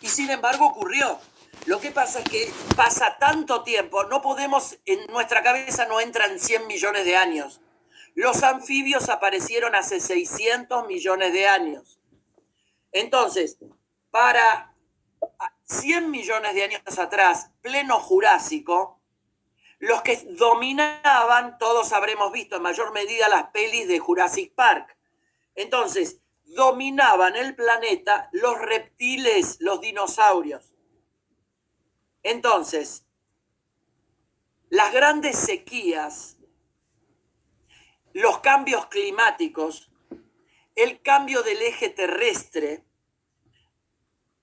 Y sin embargo ocurrió. Lo que pasa es que pasa tanto tiempo, no podemos, en nuestra cabeza no entran 100 millones de años. Los anfibios aparecieron hace 600 millones de años. Entonces, para 100 millones de años atrás, pleno Jurásico, los que dominaban, todos habremos visto en mayor medida las pelis de Jurassic Park. Entonces, dominaban el planeta los reptiles, los dinosaurios. Entonces, las grandes sequías, los cambios climáticos, el cambio del eje terrestre,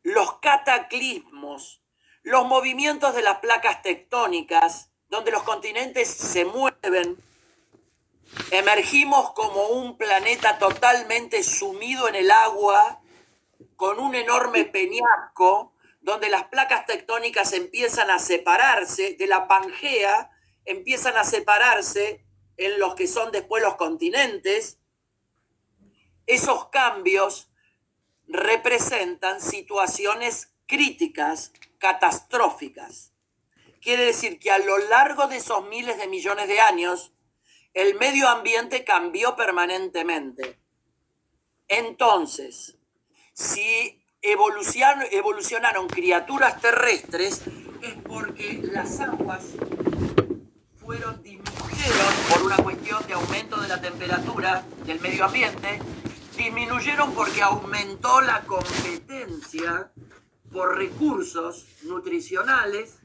los cataclismos, los movimientos de las placas tectónicas, donde los continentes se mueven, emergimos como un planeta totalmente sumido en el agua, con un enorme peñasco, donde las placas tectónicas empiezan a separarse de la Pangea, empiezan a separarse en los que son después los continentes. Esos cambios representan situaciones críticas, catastróficas. Quiere decir que a lo largo de esos miles de millones de años, el medio ambiente cambió permanentemente. Entonces, si evolucionaron, criaturas terrestres, es porque las aguas fueron disminuyeron por una cuestión de aumento de la temperatura del medio ambiente, disminuyeron porque aumentó la competencia por recursos nutricionales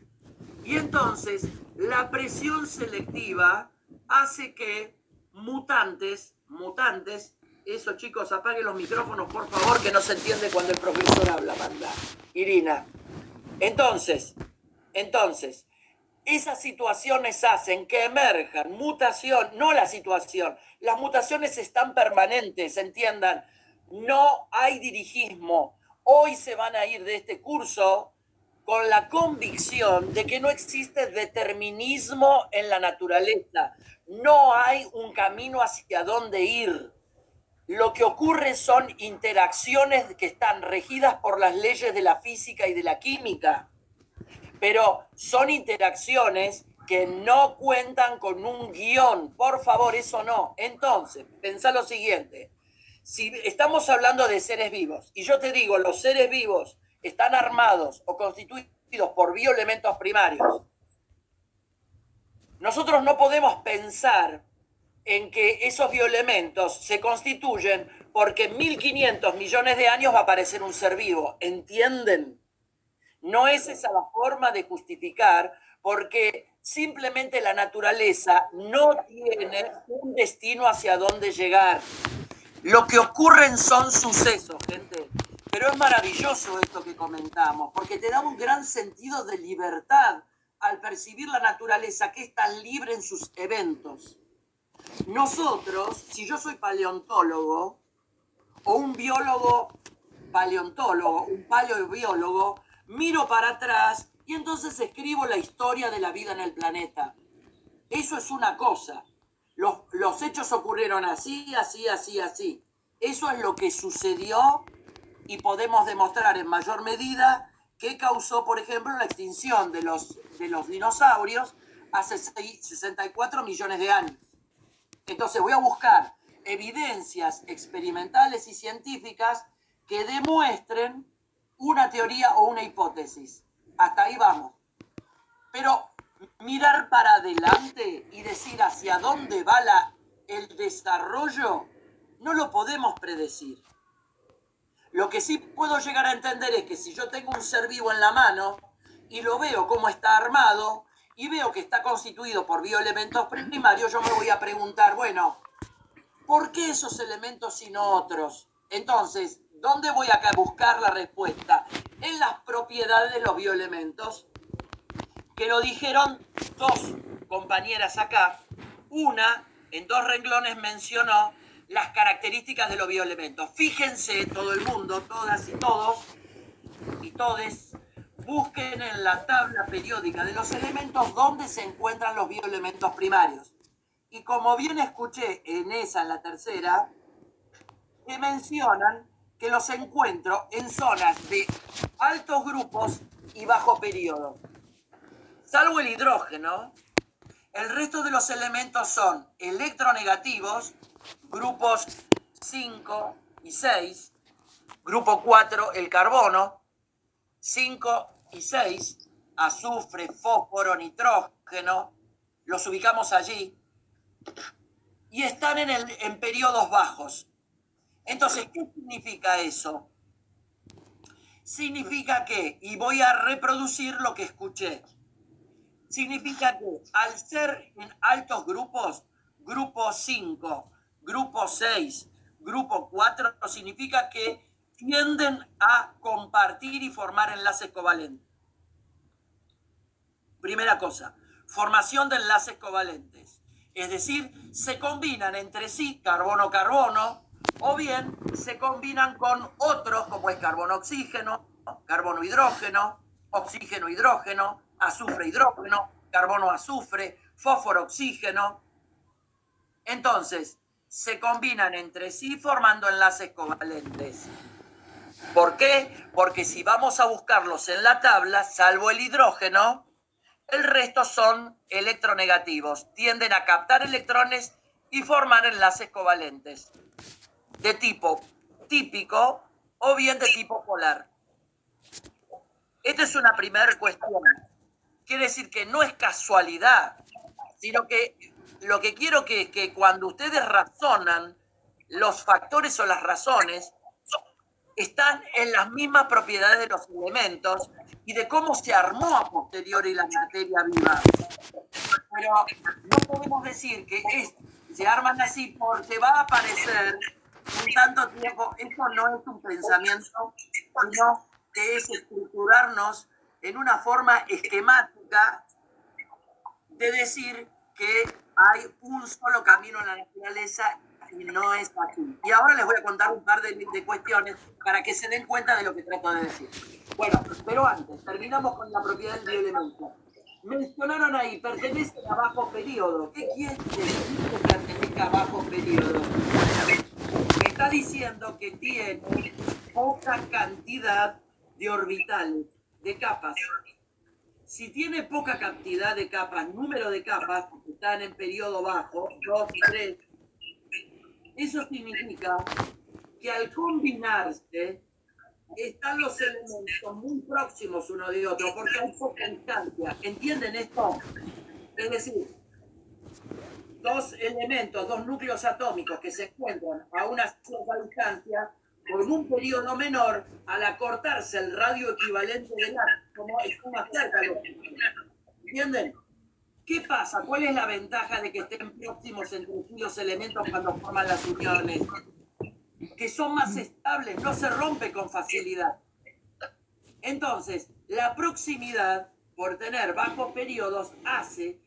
y entonces la presión selectiva hace que mutantes, mutantes, eso chicos, apaguen los micrófonos por favor, que no se entiende cuando el profesor habla, manda. Irina. Entonces, entonces, esas situaciones hacen que emerjan mutación, no la situación, las mutaciones están permanentes, entiendan, no hay dirigismo. Hoy se van a ir de este curso con la convicción de que no existe determinismo en la naturaleza, no hay un camino hacia dónde ir. Lo que ocurre son interacciones que están regidas por las leyes de la física y de la química, pero son interacciones que no cuentan con un guion. Por favor, eso no. Entonces, pensá lo siguiente. Si estamos hablando de seres vivos y yo te digo, los seres vivos están armados o constituidos por bioelementos primarios, nosotros no podemos pensar en que esos bioelementos se constituyen porque en 1500 millones de años va a aparecer un ser vivo. ¿Entienden? No es esa la forma de justificar porque simplemente la naturaleza no tiene un destino hacia dónde llegar. Lo que ocurren son sucesos, gente. Pero es maravilloso esto que comentamos, porque te da un gran sentido de libertad al percibir la naturaleza que es tan libre en sus eventos. Nosotros, si yo soy paleontólogo o un biólogo paleontólogo, un paleobiólogo, miro para atrás y entonces escribo la historia de la vida en el planeta. Eso es una cosa. Los, los hechos ocurrieron así, así, así, así. Eso es lo que sucedió y podemos demostrar en mayor medida qué causó, por ejemplo, la extinción de los, de los dinosaurios hace 64 millones de años. Entonces voy a buscar evidencias experimentales y científicas que demuestren una teoría o una hipótesis. Hasta ahí vamos. Pero mirar para adelante y decir hacia dónde va la, el desarrollo, no lo podemos predecir. Lo que sí puedo llegar a entender es que si yo tengo un ser vivo en la mano y lo veo cómo está armado y veo que está constituido por bioelementos primarios, yo me voy a preguntar, bueno, ¿por qué esos elementos y no otros? Entonces, ¿dónde voy a buscar la respuesta? En las propiedades de los bioelementos, que lo dijeron dos compañeras acá. Una, en dos renglones, mencionó las características de los bioelementos. Fíjense todo el mundo, todas y todos y todes, busquen en la tabla periódica de los elementos dónde se encuentran los bioelementos primarios. Y como bien escuché en esa, en la tercera, que mencionan que los encuentro en zonas de altos grupos y bajo periodo. Salvo el hidrógeno, el resto de los elementos son electronegativos, grupos 5 y 6, grupo 4 el carbono, 5 y 6, azufre, fósforo, nitrógeno, los ubicamos allí, y están en, el, en periodos bajos. Entonces, ¿qué significa eso? Significa que, y voy a reproducir lo que escuché, significa que al ser en altos grupos, grupo 5, grupo 6, grupo 4, significa que tienden a compartir y formar enlaces covalentes. Primera cosa, formación de enlaces covalentes. Es decir, se combinan entre sí carbono-carbono o bien se combinan con otros como es carbono-oxígeno, carbono-hidrógeno, oxígeno-hidrógeno, azufre-hidrógeno, carbono-azufre, fósforo-oxígeno. Entonces, se combinan entre sí formando enlaces covalentes. ¿Por qué? Porque si vamos a buscarlos en la tabla, salvo el hidrógeno, el resto son electronegativos. Tienden a captar electrones y formar enlaces covalentes de tipo típico o bien de tipo polar. Esta es una primera cuestión. Quiere decir que no es casualidad, sino que lo que quiero que, que cuando ustedes razonan, los factores o las razones están en las mismas propiedades de los elementos y de cómo se armó a posteriori la materia viva. Pero no podemos decir que se arman así porque va a aparecer un tanto tiempo. Esto no es un pensamiento, sino que es estructurarnos en una forma esquemática de decir que hay un solo camino en la naturaleza y no es así. Y ahora les voy a contar un par de, de, cuestiones para que se den cuenta de lo que trato de decir. Bueno, pero antes, terminamos con la propiedad del bioelemento. Mencionaron ahí, pertenece a bajo periodo. ¿Qué quiere decir que pertenezca a bajo periodo? Me está diciendo que tiene poca cantidad de orbitales, de capas. Si tiene poca cantidad de capas, número de capas, porque están en periodo bajo, 2, 3, eso significa que al combinarse están los elementos muy próximos uno de otro, porque hay poca distancia. ¿Entienden esto? Es decir, dos elementos, dos núcleos atómicos que se encuentran a una cierta distancia, con un periodo menor, al acortarse el radio equivalente del átomo, está más cerca. ¿Entienden? ¿Qué pasa? ¿Cuál es la ventaja de que estén próximos entre sí los elementos cuando forman las uniones? Que son más estables, no se rompe con facilidad. Entonces, la proximidad, por tener bajos periodos, hace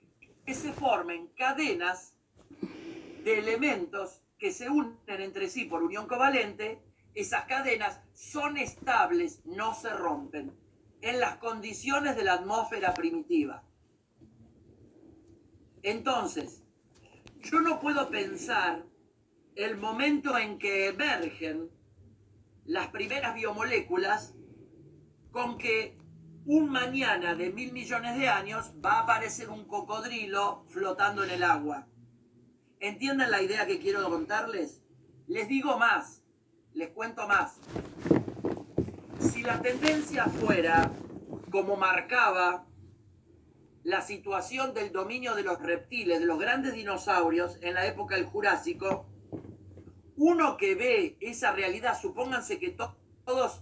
que se formen cadenas de elementos que se unen entre sí por unión covalente. Esas cadenas son estables, no se rompen, en las condiciones de la atmósfera primitiva. Entonces, yo no puedo pensar el momento en que emergen las primeras biomoléculas con que un mañana de mil millones de años va a aparecer un cocodrilo flotando en el agua. ¿Entienden la idea que quiero contarles? Les digo más, les cuento más. Si la tendencia fuera, como marcaba la situación del dominio de los reptiles, de los grandes dinosaurios en la época del Jurásico, uno que ve esa realidad, supónganse que todos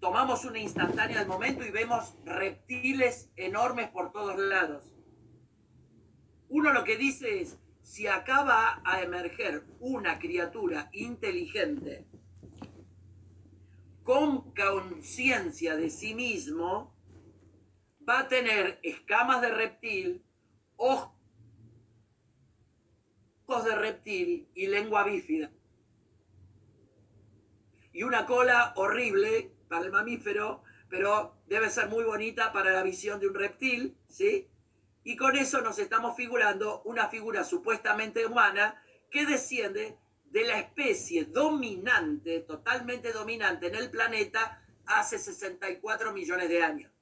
tomamos una instantánea del momento y vemos reptiles enormes por todos lados. Uno lo que dice es, si acaba a emerger una criatura inteligente con conciencia de sí mismo, va a tener escamas de reptil, ojos de reptil y lengua bífida. Y una cola horrible para el mamífero, pero debe ser muy bonita para la visión de un reptil, ¿sí? Y con eso nos estamos figurando una figura supuestamente humana que desciende de la especie dominante, totalmente dominante en el planeta hace 64 millones de años.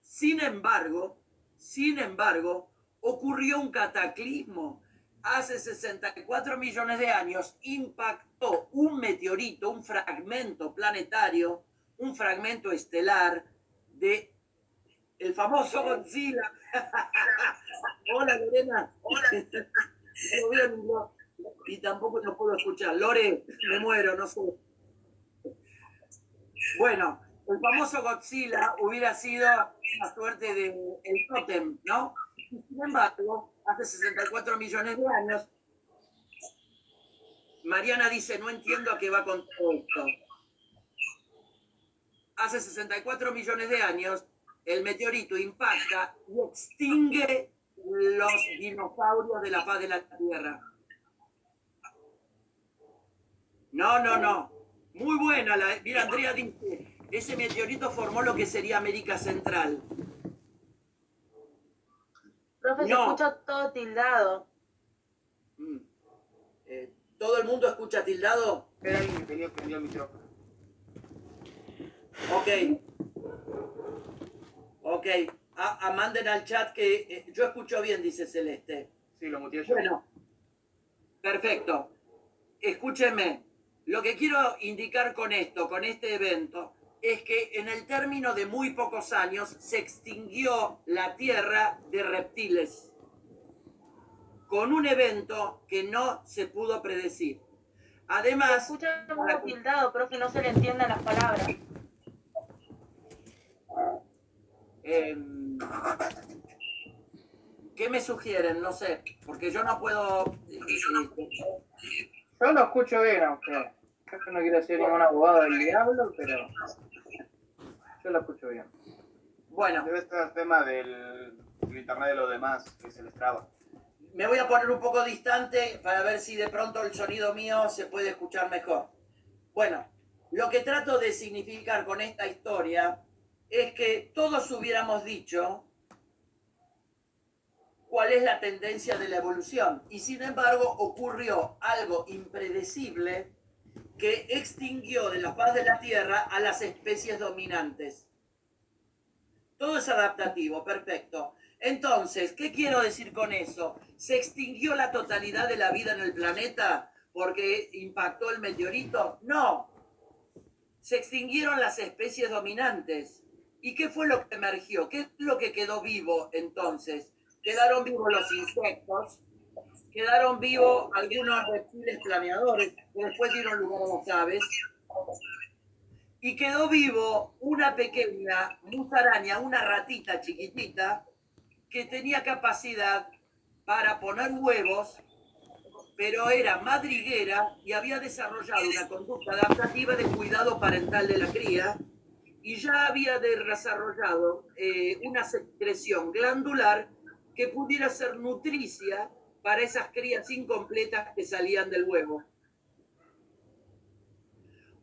Sin embargo, sin embargo, ocurrió un cataclismo. Hace 64 millones de años impactó un meteorito, un fragmento planetario, un fragmento estelar de el famoso Godzilla. Hola Lorena. Hola. y tampoco no puedo escuchar. Lore, me muero, no sé. Bueno, el famoso Godzilla hubiera sido una suerte de el tótem, ¿no? Sin embargo, hace 64 millones de años, Mariana dice, no entiendo a qué va con todo esto. Hace 64 millones de años, el meteorito impacta y extingue los dinosaurios de la faz de la Tierra. No, no, no. Muy buena. La, mira, Andrea dice, ese meteorito formó lo que sería América Central. Profe, se escucha todo tildado. Mm. Eh, ¿Todo el mundo escucha tildado? Espera, alguien tenía prendido el micrófono. Ok. Ok. A, manden al chat que eh, yo escucho bien, dice Celeste. Sí, lo muteé yo. Bueno, perfecto. Escúchenme. Lo que quiero indicar con esto, con este evento, es que en el término de muy pocos años se extinguió la tierra de reptiles con un evento que no se pudo predecir. Además... Escucha muy tildado, profe, no se le entienden las palabras. Em, ¿Qué me sugieren? No sé, porque yo no puedo... Eh, eh, yo lo escucho bien, aunque yo no quiero ser ningún abogado del diablo, pero yo lo escucho bien. Bueno. Debe estar el tema del, internet de los demás, que se les traba. Me voy a poner un poco distante para ver si de pronto el sonido mío se puede escuchar mejor. Bueno, lo que trato de significar con esta historia es que todos hubiéramos dicho cuál es la tendencia de la evolución. Y sin embargo ocurrió algo impredecible que extinguió de la faz de la Tierra a las especies dominantes. Todo es adaptativo, perfecto. Entonces, ¿qué quiero decir con eso? ¿Se extinguió la totalidad de la vida en el planeta porque impactó el meteorito? No. Se extinguieron las especies dominantes. ¿Y qué fue lo que emergió? ¿Qué es lo que quedó vivo entonces? Quedaron vivos los insectos, quedaron vivos algunos reptiles planeadores, que después dieron lugar a las aves, y quedó vivo una pequeña musaraña, una ratita chiquitita, que tenía capacidad para poner huevos, pero era madriguera y había desarrollado una conducta adaptativa de cuidado parental de la cría y ya había desarrollado eh, una secreción glandular que pudiera ser nutricia para esas crías incompletas que salían del huevo.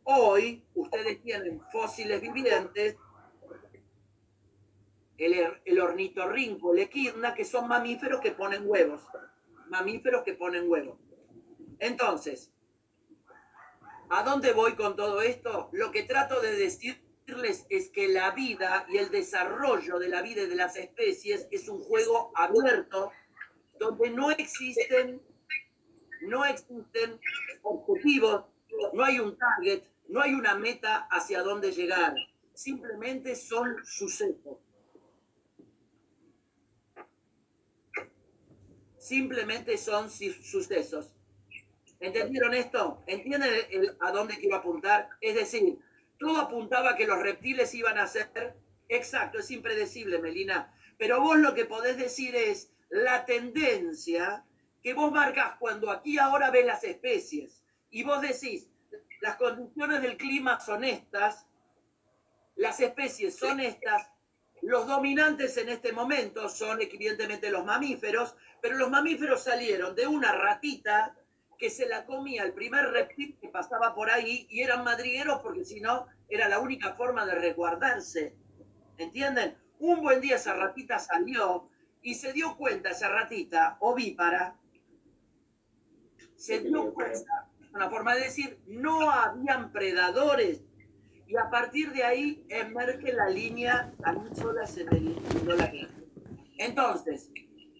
Hoy ustedes tienen fósiles vivientes, el, el ornitorrinco, el equidna, que son mamíferos que ponen huevos. Mamíferos que ponen huevos. Entonces, ¿a dónde voy con todo esto? Lo que trato de decir es que la vida y el desarrollo de la vida y de las especies es un juego abierto donde no existen, no existen objetivos, no hay un target, no hay una meta hacia dónde llegar. Simplemente son sucesos. Simplemente son sucesos. ¿Entendieron esto? ¿Entienden a dónde quiero apuntar? Es decir, todo apuntaba a que los reptiles iban a ser, exacto, es impredecible, Melina, pero vos lo que podés decir es la tendencia que vos marcas cuando aquí ahora ves las especies y vos decís, las condiciones del clima son estas, las especies son estas, los dominantes en este momento son evidentemente los mamíferos, pero los mamíferos salieron de una ratita que se la comía el primer reptil que pasaba por ahí y eran madrigueros porque si no era la única forma de resguardarse. ¿Entienden? Un buen día esa ratita salió y se dio cuenta esa ratita ovípara, se dio cuenta, una forma de decir, no habían predadores. Y a partir de ahí emerge la línea solas en el la Entonces,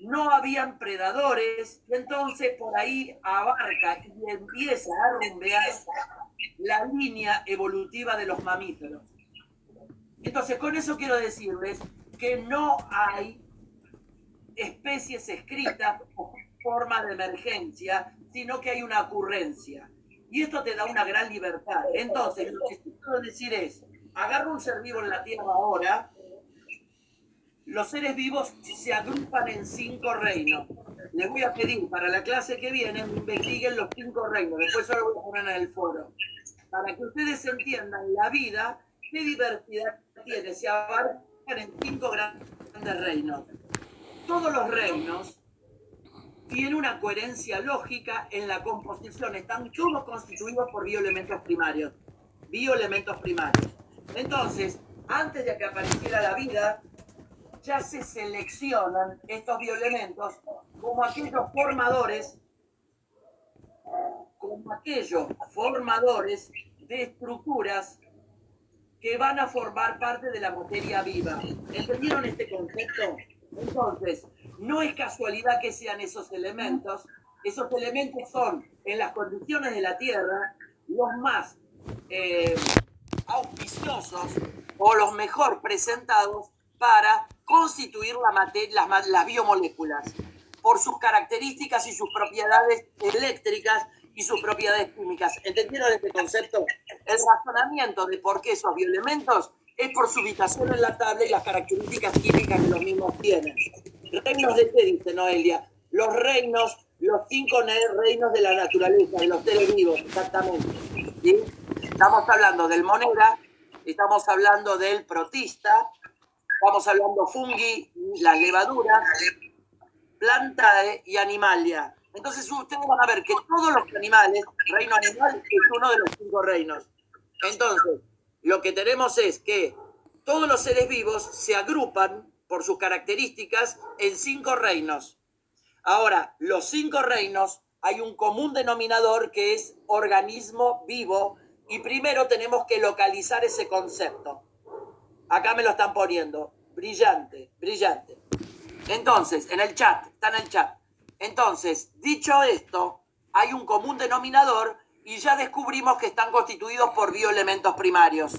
no habían predadores, y entonces por ahí abarca y empieza a rumbear la línea evolutiva de los mamíferos. Entonces, con eso quiero decirles que no hay especies escritas o forma de emergencia, sino que hay una ocurrencia. Y esto te da una gran libertad. Entonces, lo que quiero decir es, agarro un ser vivo en la Tierra ahora, los seres vivos se agrupan en cinco reinos. Les voy a pedir para la clase que viene, investiguen los cinco reinos. Después solo voy a poner en el foro. Para que ustedes entiendan la vida, qué diversidad tiene. Se abarcan en cinco grandes reinos. Todos los reinos tienen una coherencia lógica en la composición. Están todos constituidos por bioelementos primarios. Bioelementos primarios. Entonces, antes de que apareciera la vida, ya se seleccionan estos bioelementos como aquellos formadores, como aquellos formadores de estructuras que van a formar parte de la materia viva. ¿Entendieron este concepto? Entonces, no es casualidad que sean esos elementos. Esos elementos son, en las condiciones de la Tierra, los más eh, auspiciosos o los mejor presentados para constituir la materia, las, las biomoléculas por sus características y sus propiedades eléctricas y sus propiedades químicas. ¿Entendieron este concepto? El razonamiento de por qué esos bioelementos es por su ubicación en la tabla y las características químicas que los mismos tienen. ¿Reinos de qué dice Noelia? Los reinos, los cinco reinos de la naturaleza, de los seres vivos, exactamente. Estamos hablando del monera, estamos hablando del protista, Estamos hablando fungi, las levaduras, plantae y animalia. Entonces ustedes van a ver que todos los animales, reino animal es uno de los cinco reinos. Entonces, lo que tenemos es que todos los seres vivos se agrupan por sus características en cinco reinos. Ahora, los cinco reinos hay un común denominador que es organismo vivo y primero tenemos que localizar ese concepto. Acá me lo están poniendo. Brillante, brillante. Entonces, en el chat, está en el chat. Entonces, dicho esto, hay un común denominador y ya descubrimos que están constituidos por bioelementos primarios.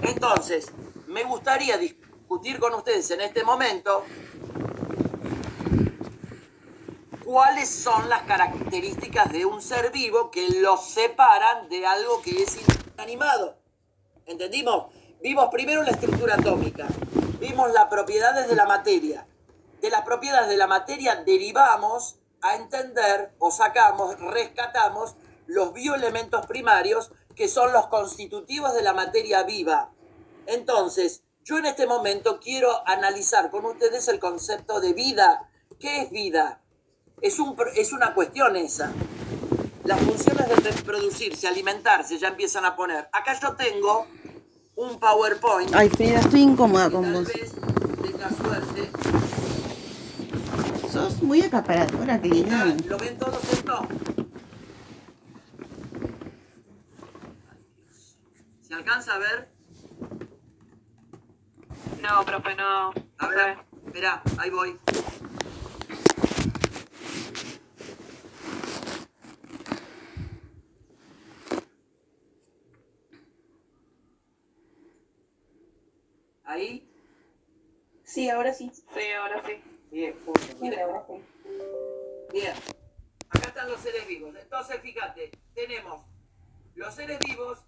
Entonces, me gustaría discutir con ustedes en este momento cuáles son las características de un ser vivo que los separan de algo que es inanimado. ¿Entendimos? Vimos primero la estructura atómica, vimos las propiedades de la materia. De las propiedades de la materia derivamos a entender o sacamos, rescatamos los bioelementos primarios que son los constitutivos de la materia viva. Entonces, yo en este momento quiero analizar con ustedes el concepto de vida. ¿Qué es vida? Es, un, es una cuestión esa. Las funciones de reproducirse, alimentarse, ya empiezan a poner. Acá yo tengo un PowerPoint. Ay, Frida, estoy incómoda con vos. tenga suerte. Sos muy acaparadora, querida. ¿Lo ven todos esto? ¿Se alcanza a ver? No, profe, no. A ver, espera, ahí voy. ¿Ahí? Sí, ahora sí. Sí, ahora sí. Bien, Sí, ahora sí. Bien. Acá están los seres vivos. Entonces, fíjate, tenemos los seres vivos,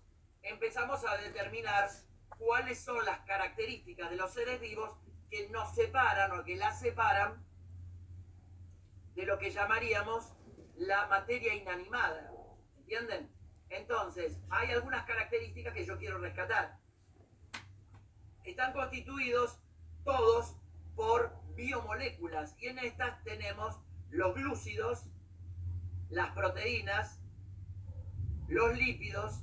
empezamos a determinar cuáles son las características de los seres vivos que nos separan o que las separan de lo que llamaríamos la materia inanimada. ¿Entienden? Entonces, hay algunas características que yo quiero rescatar están constituidos todos por biomoléculas y en estas tenemos los glúcidos, las proteínas, los lípidos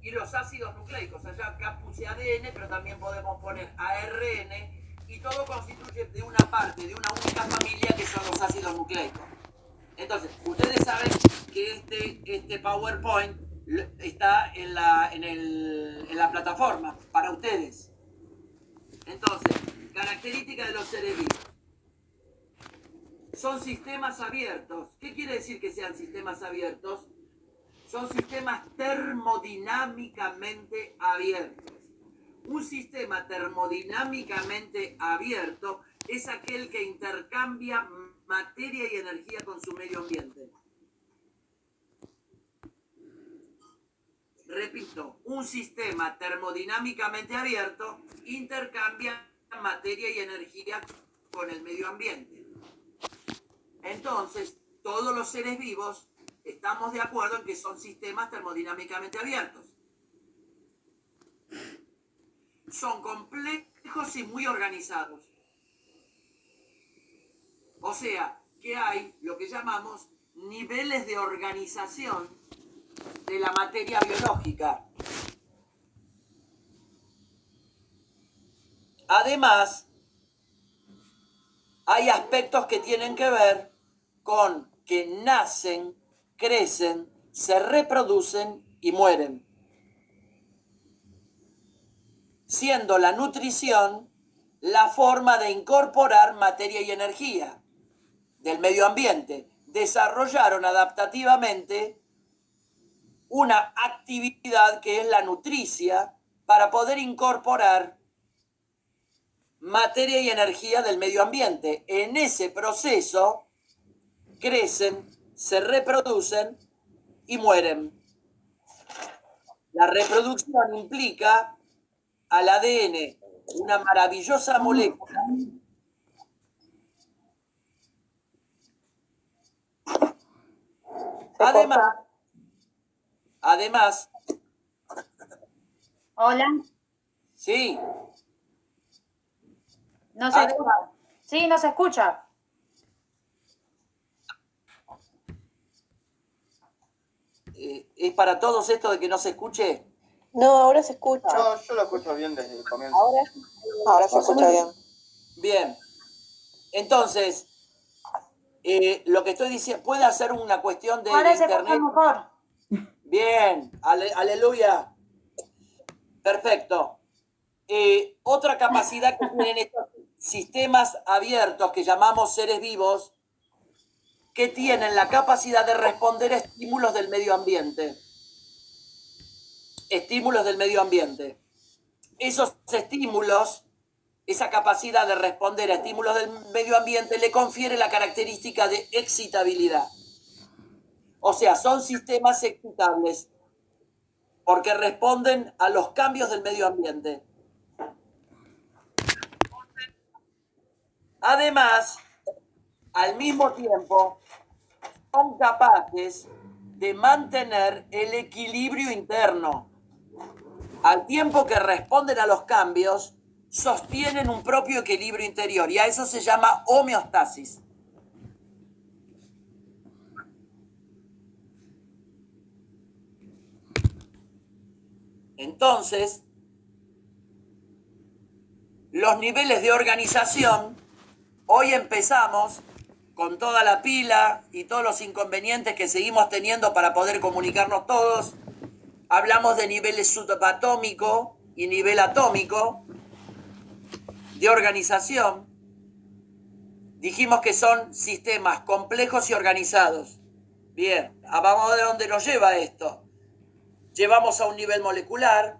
y los ácidos nucleicos. Allá acá puse ADN, pero también podemos poner ARN y todo constituye de una parte, de una única familia que son los ácidos nucleicos. Entonces, ustedes saben que este, este PowerPoint está en la, en, el- en la plataforma para ustedes. Entonces, características de los seres. Son sistemas abiertos. ¿Qué quiere decir que sean sistemas abiertos? Son sistemas termodinámicamente abiertos. Un sistema termodinámicamente abierto es aquel que intercambia materia y energía con su medio ambiente. Repito, un sistema termodinámicamente abierto intercambia materia y energía con el medio ambiente. Entonces, todos los seres vivos estamos de acuerdo en que son sistemas termodinámicamente abiertos. Son complejos y muy organizados. O sea, que hay lo que llamamos niveles de organización de la materia biológica. Además, hay aspectos que tienen que ver con que nacen, crecen, se reproducen y mueren. Siendo la nutrición la forma de incorporar materia y energía del medio ambiente. Desarrollaron adaptativamente una actividad que es la nutricia para poder incorporar materia y energía del medio ambiente. En ese proceso crecen, se reproducen y mueren. La reproducción implica al ADN una maravillosa molécula Además, además, Hola, sí, no se escucha. Sí, no se escucha. eh, es para todos esto de que no se escuche. No, ahora se escucha. Yo, yo lo escucho bien desde el comienzo. Ahora, ahora se escucha bien. Bien. Entonces, eh, lo que estoy diciendo, puede hacer una cuestión de, de Ahora se escucha internet. mejor. Bien, ale- aleluya. Perfecto. Eh, otra capacidad que tienen estos sistemas abiertos que llamamos seres vivos, que tienen la capacidad de responder a estímulos del medio ambiente. Estímulos del medio ambiente. Esos estímulos, esa capacidad de responder a estímulos del medio ambiente le confiere la característica de excitabilidad. O sea, son sistemas excitables porque responden a los cambios del medio ambiente. Además, al mismo tiempo, son capaces de mantener el equilibrio interno. Al tiempo que responden a los cambios, sostienen un propio equilibrio interior y a eso se llama homeostasis. Entonces, los niveles de organización, hoy empezamos con toda la pila y todos los inconvenientes que seguimos teniendo para poder comunicarnos todos. Hablamos de niveles subatómico y nivel atómico de organización. Dijimos que son sistemas complejos y organizados. Bien, vamos a ver dónde nos lleva esto llevamos a un nivel molecular.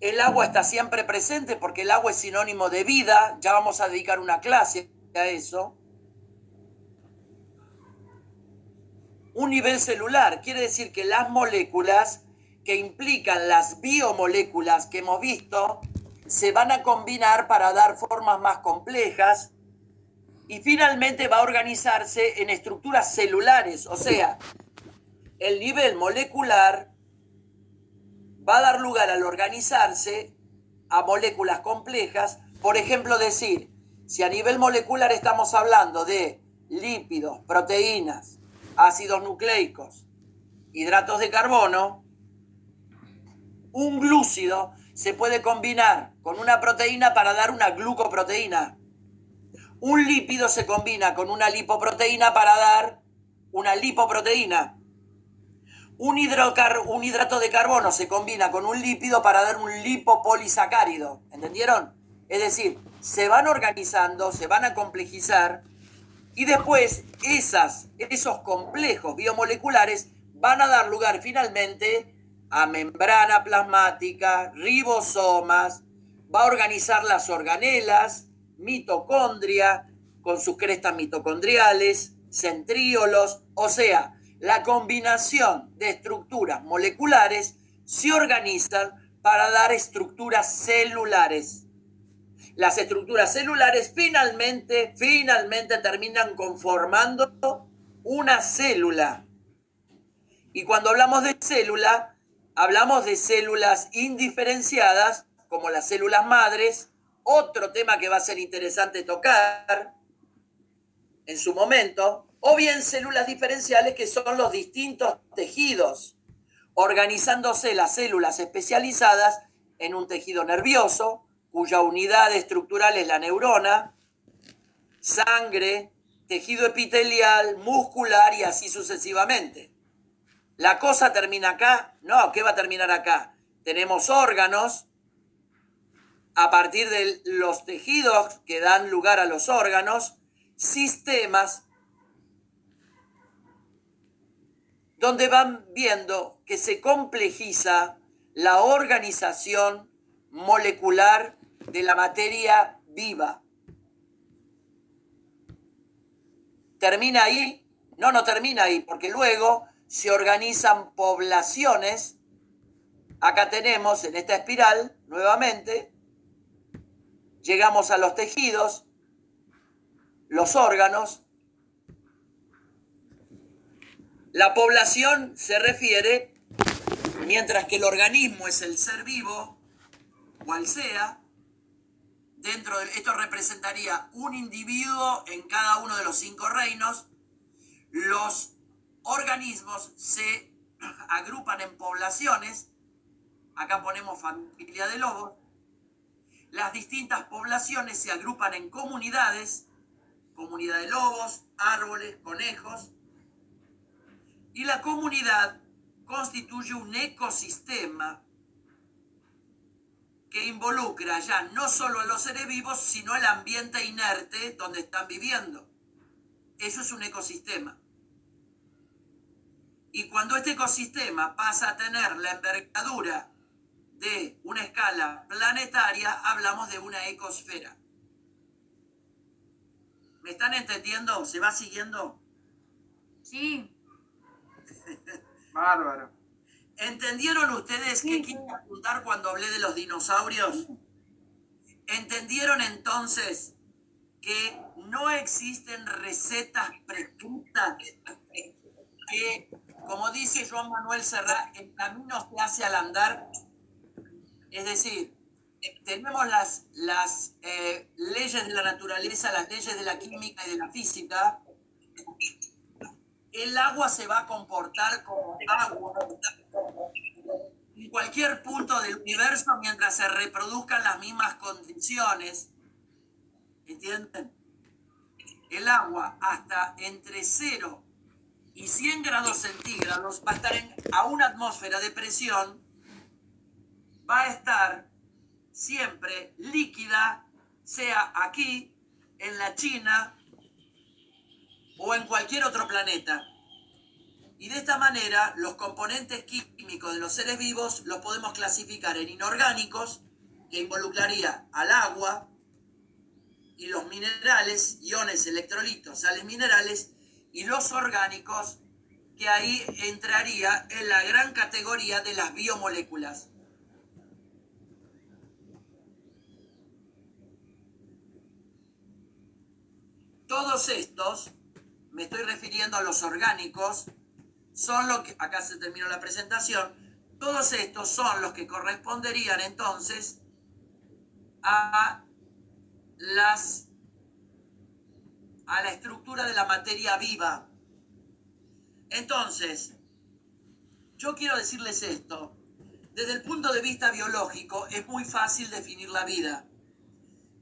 El agua está siempre presente porque el agua es sinónimo de vida. Ya vamos a dedicar una clase a eso. Un nivel celular quiere decir que las moléculas que implican las biomoléculas que hemos visto se van a combinar para dar formas más complejas y finalmente va a organizarse en estructuras celulares, o sea, el nivel molecular va a dar lugar al organizarse a moléculas complejas. Por ejemplo, decir, si a nivel molecular estamos hablando de lípidos, proteínas, ácidos nucleicos, hidratos de carbono, un glúcido se puede combinar con una proteína para dar una glucoproteína. Un lípido se combina con una lipoproteína para dar una lipoproteína. Un, hidrocar- un hidrato de carbono se combina con un lípido para dar un lipopolisacárido. ¿Entendieron? Es decir, se van organizando, se van a complejizar y después esas, esos complejos biomoleculares van a dar lugar finalmente a membrana plasmática, ribosomas, va a organizar las organelas, mitocondria, con sus crestas mitocondriales, centríolos, o sea, la combinación de estructuras moleculares se organizan para dar estructuras celulares. Las estructuras celulares finalmente, finalmente terminan conformando una célula. Y cuando hablamos de célula, hablamos de células indiferenciadas, como las células madres, otro tema que va a ser interesante tocar en su momento, o bien células diferenciales que son los distintos tejidos, organizándose las células especializadas en un tejido nervioso, cuya unidad estructural es la neurona, sangre, tejido epitelial, muscular y así sucesivamente. ¿La cosa termina acá? No, ¿qué va a terminar acá? Tenemos órganos, a partir de los tejidos que dan lugar a los órganos, sistemas donde van viendo que se complejiza la organización molecular de la materia viva. ¿Termina ahí? No, no termina ahí, porque luego se organizan poblaciones. Acá tenemos en esta espiral, nuevamente, llegamos a los tejidos, los órganos. La población se refiere, mientras que el organismo es el ser vivo, cual sea, dentro de esto representaría un individuo en cada uno de los cinco reinos. Los organismos se agrupan en poblaciones. Acá ponemos familia de lobos. Las distintas poblaciones se agrupan en comunidades, comunidad de lobos, árboles, conejos. Y la comunidad constituye un ecosistema que involucra ya no solo a los seres vivos, sino el ambiente inerte donde están viviendo. Eso es un ecosistema. Y cuando este ecosistema pasa a tener la envergadura de una escala planetaria, hablamos de una ecosfera. ¿Me están entendiendo? ¿Se va siguiendo? Sí. Bárbaro. ¿Entendieron ustedes qué quise apuntar cuando hablé de los dinosaurios? ¿Entendieron entonces que no existen recetas prescritas? Que, como dice Joan Manuel Serrat, el camino se hace al andar. Es decir, tenemos las, las eh, leyes de la naturaleza, las leyes de la química y de la física. El agua se va a comportar como agua en cualquier punto del universo mientras se reproduzcan las mismas condiciones. ¿Entienden? El agua hasta entre 0 y 100 grados centígrados va a estar a una atmósfera de presión, va a estar siempre líquida, sea aquí, en la China o en cualquier otro planeta. Y de esta manera, los componentes químicos de los seres vivos los podemos clasificar en inorgánicos, que involucraría al agua, y los minerales, iones, electrolitos, sales minerales, y los orgánicos, que ahí entraría en la gran categoría de las biomoléculas. Todos estos, me estoy refiriendo a los orgánicos, son los que, acá se terminó la presentación, todos estos son los que corresponderían entonces a las a la estructura de la materia viva. Entonces, yo quiero decirles esto. Desde el punto de vista biológico es muy fácil definir la vida.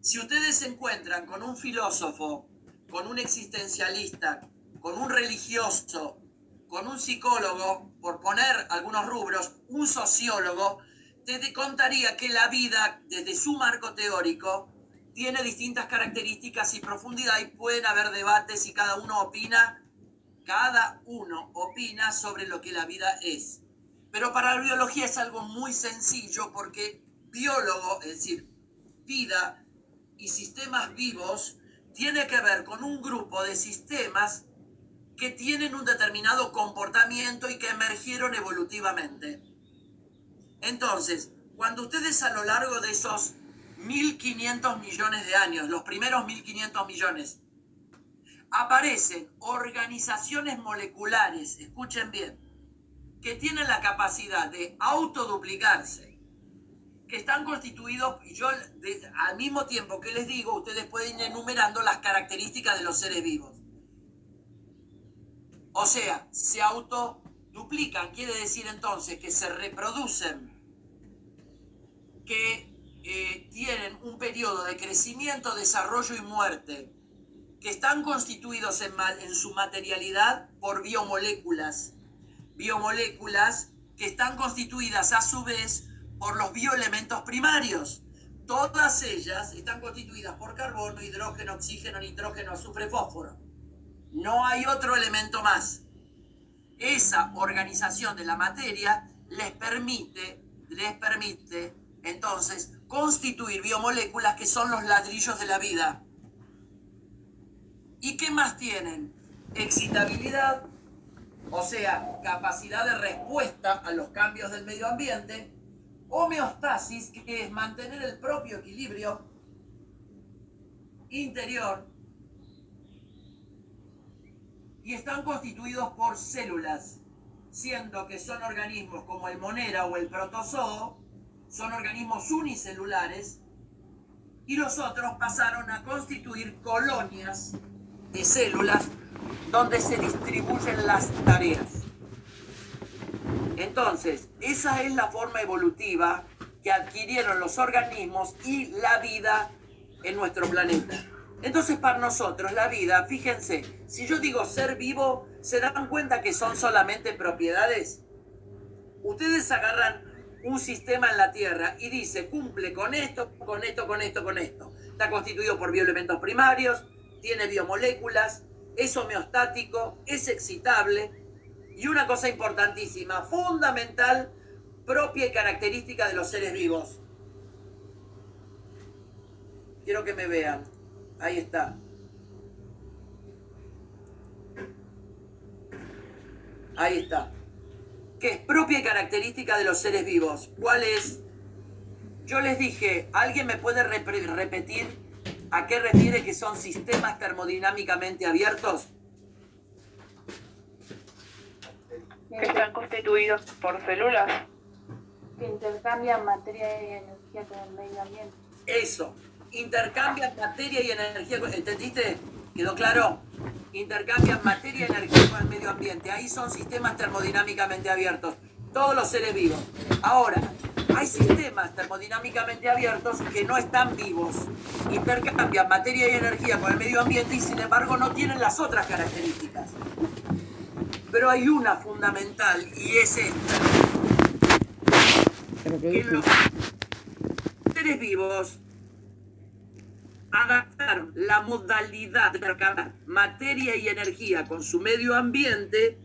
Si ustedes se encuentran con un filósofo, con un existencialista, con un religioso, con un psicólogo, por poner algunos rubros, un sociólogo, te contaría que la vida, desde su marco teórico, tiene distintas características y profundidad y pueden haber debates y cada uno opina, cada uno opina sobre lo que la vida es. Pero para la biología es algo muy sencillo porque biólogo, es decir, vida y sistemas vivos, tiene que ver con un grupo de sistemas que tienen un determinado comportamiento y que emergieron evolutivamente. Entonces, cuando ustedes a lo largo de esos 1.500 millones de años, los primeros 1.500 millones, aparecen organizaciones moleculares, escuchen bien, que tienen la capacidad de autoduplicarse, que están constituidos, y yo al mismo tiempo que les digo, ustedes pueden ir enumerando las características de los seres vivos. O sea, se autoduplican, quiere decir entonces que se reproducen, que eh, tienen un periodo de crecimiento, desarrollo y muerte, que están constituidos en, en su materialidad por biomoléculas, biomoléculas que están constituidas a su vez por los bioelementos primarios. Todas ellas están constituidas por carbono, hidrógeno, oxígeno, nitrógeno, azufre, fósforo. No hay otro elemento más. Esa organización de la materia les permite, les permite entonces constituir biomoléculas que son los ladrillos de la vida. ¿Y qué más tienen? Excitabilidad, o sea, capacidad de respuesta a los cambios del medio ambiente, homeostasis, que es mantener el propio equilibrio interior, y están constituidos por células, siendo que son organismos como el monera o el protozoo, son organismos unicelulares, y los otros pasaron a constituir colonias de células donde se distribuyen las tareas. Entonces, esa es la forma evolutiva que adquirieron los organismos y la vida en nuestro planeta. Entonces, para nosotros, la vida, fíjense, si yo digo ser vivo, ¿se dan cuenta que son solamente propiedades? Ustedes agarran un sistema en la Tierra y dice, cumple con esto, con esto, con esto, con esto. Está constituido por bioelementos primarios, tiene biomoléculas, es homeostático, es excitable. Y una cosa importantísima, fundamental, propia y característica de los seres vivos. Quiero que me vean. Ahí está. Ahí está. Que es propia y característica de los seres vivos. ¿Cuál es? Yo les dije, ¿alguien me puede repetir a qué refiere que son sistemas termodinámicamente abiertos? Que están constituidos por células. Que intercambian materia y energía con el medio ambiente. Eso. Intercambian materia y energía. con- ¿Entendiste? ¿Quedó claro? Intercambian materia y energía con el medio ambiente. Ahí son sistemas termodinámicamente abiertos. Todos los seres vivos. Ahora, hay sistemas termodinámicamente abiertos que no están vivos. Intercambian materia y energía con el medio ambiente y sin embargo no tienen las otras características. Pero hay una fundamental y es esta. Que los seres vivos adaptaron la modalidad de intercambiar materia y energía con su medio ambiente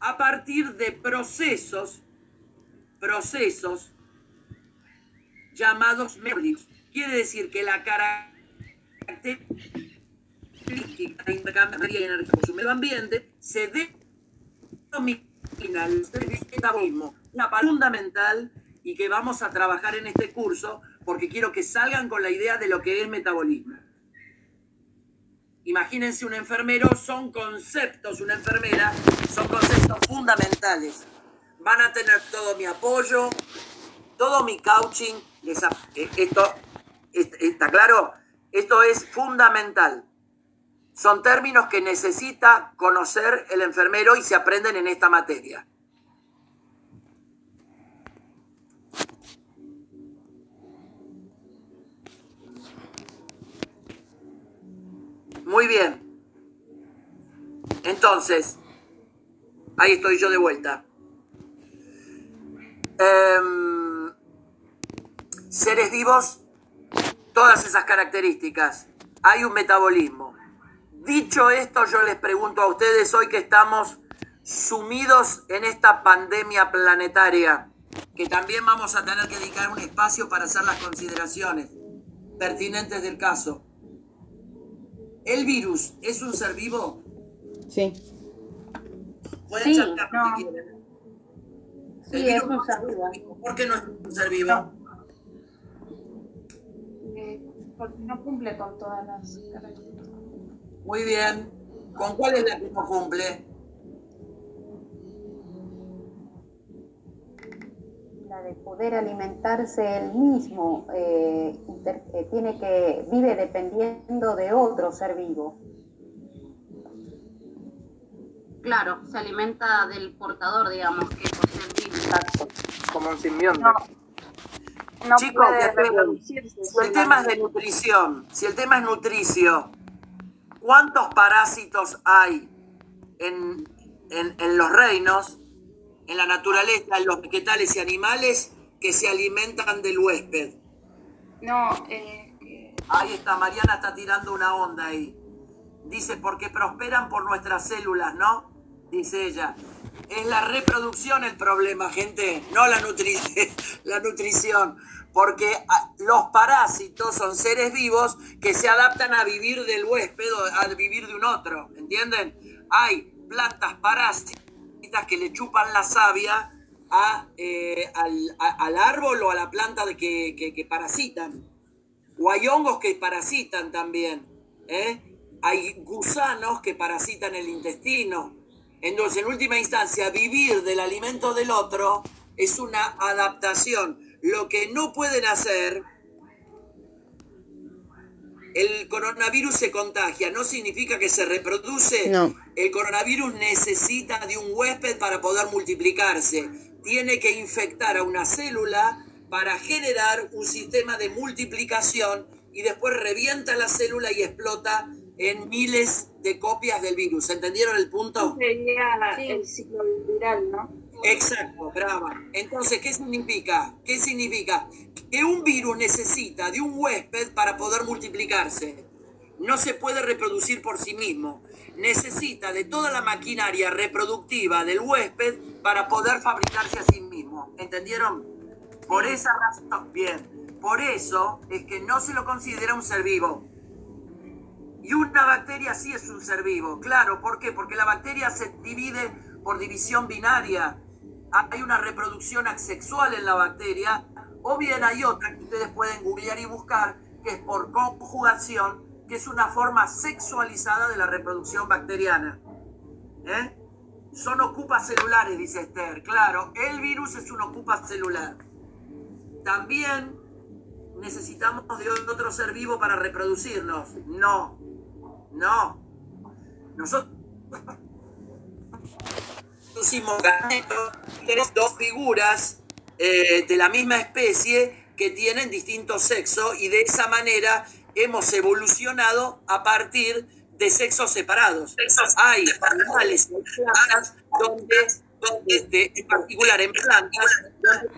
a partir de procesos, procesos llamados metabólicos. Quiere decir que la característica de intercambio de materia y energía con su medio ambiente se denomina metabolismo, una parte fundamental y que vamos a trabajar en este curso porque quiero que salgan con la idea de lo que es metabolismo. Imagínense un enfermero, son conceptos, una enfermera, son conceptos fundamentales. Van a tener todo mi apoyo, todo mi coaching. eh, esto, est- ¿Está claro? Esto es fundamental. Son términos que necesita conocer el enfermero y se aprenden en esta materia. Muy bien. Entonces, ahí estoy yo de vuelta. Em, seres vivos, todas esas características. Hay un metabolismo. Dicho esto, yo les pregunto a ustedes hoy que estamos sumidos en esta pandemia planetaria, que también vamos a tener que dedicar un espacio para hacer las consideraciones pertinentes del caso. ¿El virus es un ser vivo? Sí. Pueden Sí, no. si quieren. Sí, es un ser vivo. ¿Por qué no es un ser vivo? Eh, porque no cumple con todas las características. Muy bien. ¿Con cuál es la que no cumple? La de poder alimentarse él mismo, eh, inter- eh, tiene que, vive dependiendo de otro ser vivo. Claro, se alimenta del portador, digamos, que posee el virus. Exacto. Como un simbionte. No. No Chicos, puede esperen. reproducirse. Si el tema es de nutrición, si el tema es nutricio, ¿cuántos parásitos hay en, en- en los reinos, en la naturaleza, en los vegetales y animales que se alimentan del huésped? No, eh, eh, Ahí está, Mariana está tirando una onda ahí. Dice, porque prosperan por nuestras células, ¿no? Dice ella. Es la reproducción el problema, gente, no la, nutri la nutrición. Porque ah, los parásitos son seres vivos que se adaptan a vivir del huésped o a vivir de un otro, ¿entienden? Hay plantas parásitas que le chupan la savia a, eh, al, al árbol o a la planta que, que- que parasitan. O hay hongos que parasitan también. ¿eh? Hay gusanos que parasitan el intestino. Entonces, en última instancia, vivir del alimento del otro es una adaptación. Lo que no pueden hacer, el coronavirus se contagia, no significa que se reproduce. No. El coronavirus necesita de un huésped para poder multiplicarse. Tiene que infectar a una célula para generar un sistema de multiplicación y después revienta la célula y explota en miles de copias del virus. ¿Entendieron el punto? Sería Sí. el ciclo viral, ¿no? Exacto, brava. Entonces, ¿qué significa? ¿Qué significa? Que un virus necesita de un huésped para poder multiplicarse. No se puede reproducir por sí mismo. Necesita de toda la maquinaria reproductiva del huésped para poder fabricarse a sí mismo. ¿Entendieron? Por esa razón, bien. Por eso es que no se lo considera un ser vivo. Y una bacteria sí es un ser vivo, claro, ¿por qué? Porque la bacteria se divide por división binaria. Hay una reproducción asexual en la bacteria, o bien hay otra que ustedes pueden googlear y buscar, que es por conjugación, que es una forma sexualizada de la reproducción bacteriana. ¿Eh? Son ocupas celulares, dice Esther. Claro, el virus es un ocupa celular. También necesitamos de otro ser vivo para reproducirnos. No, no. Nosotros gametos, tenemos dos figuras eh, de la misma especie que tienen distintos sexos y de esa manera hemos evolucionado a partir de sexos separados. Hay animales y plantas donde, donde, este, en particular en plantas, donde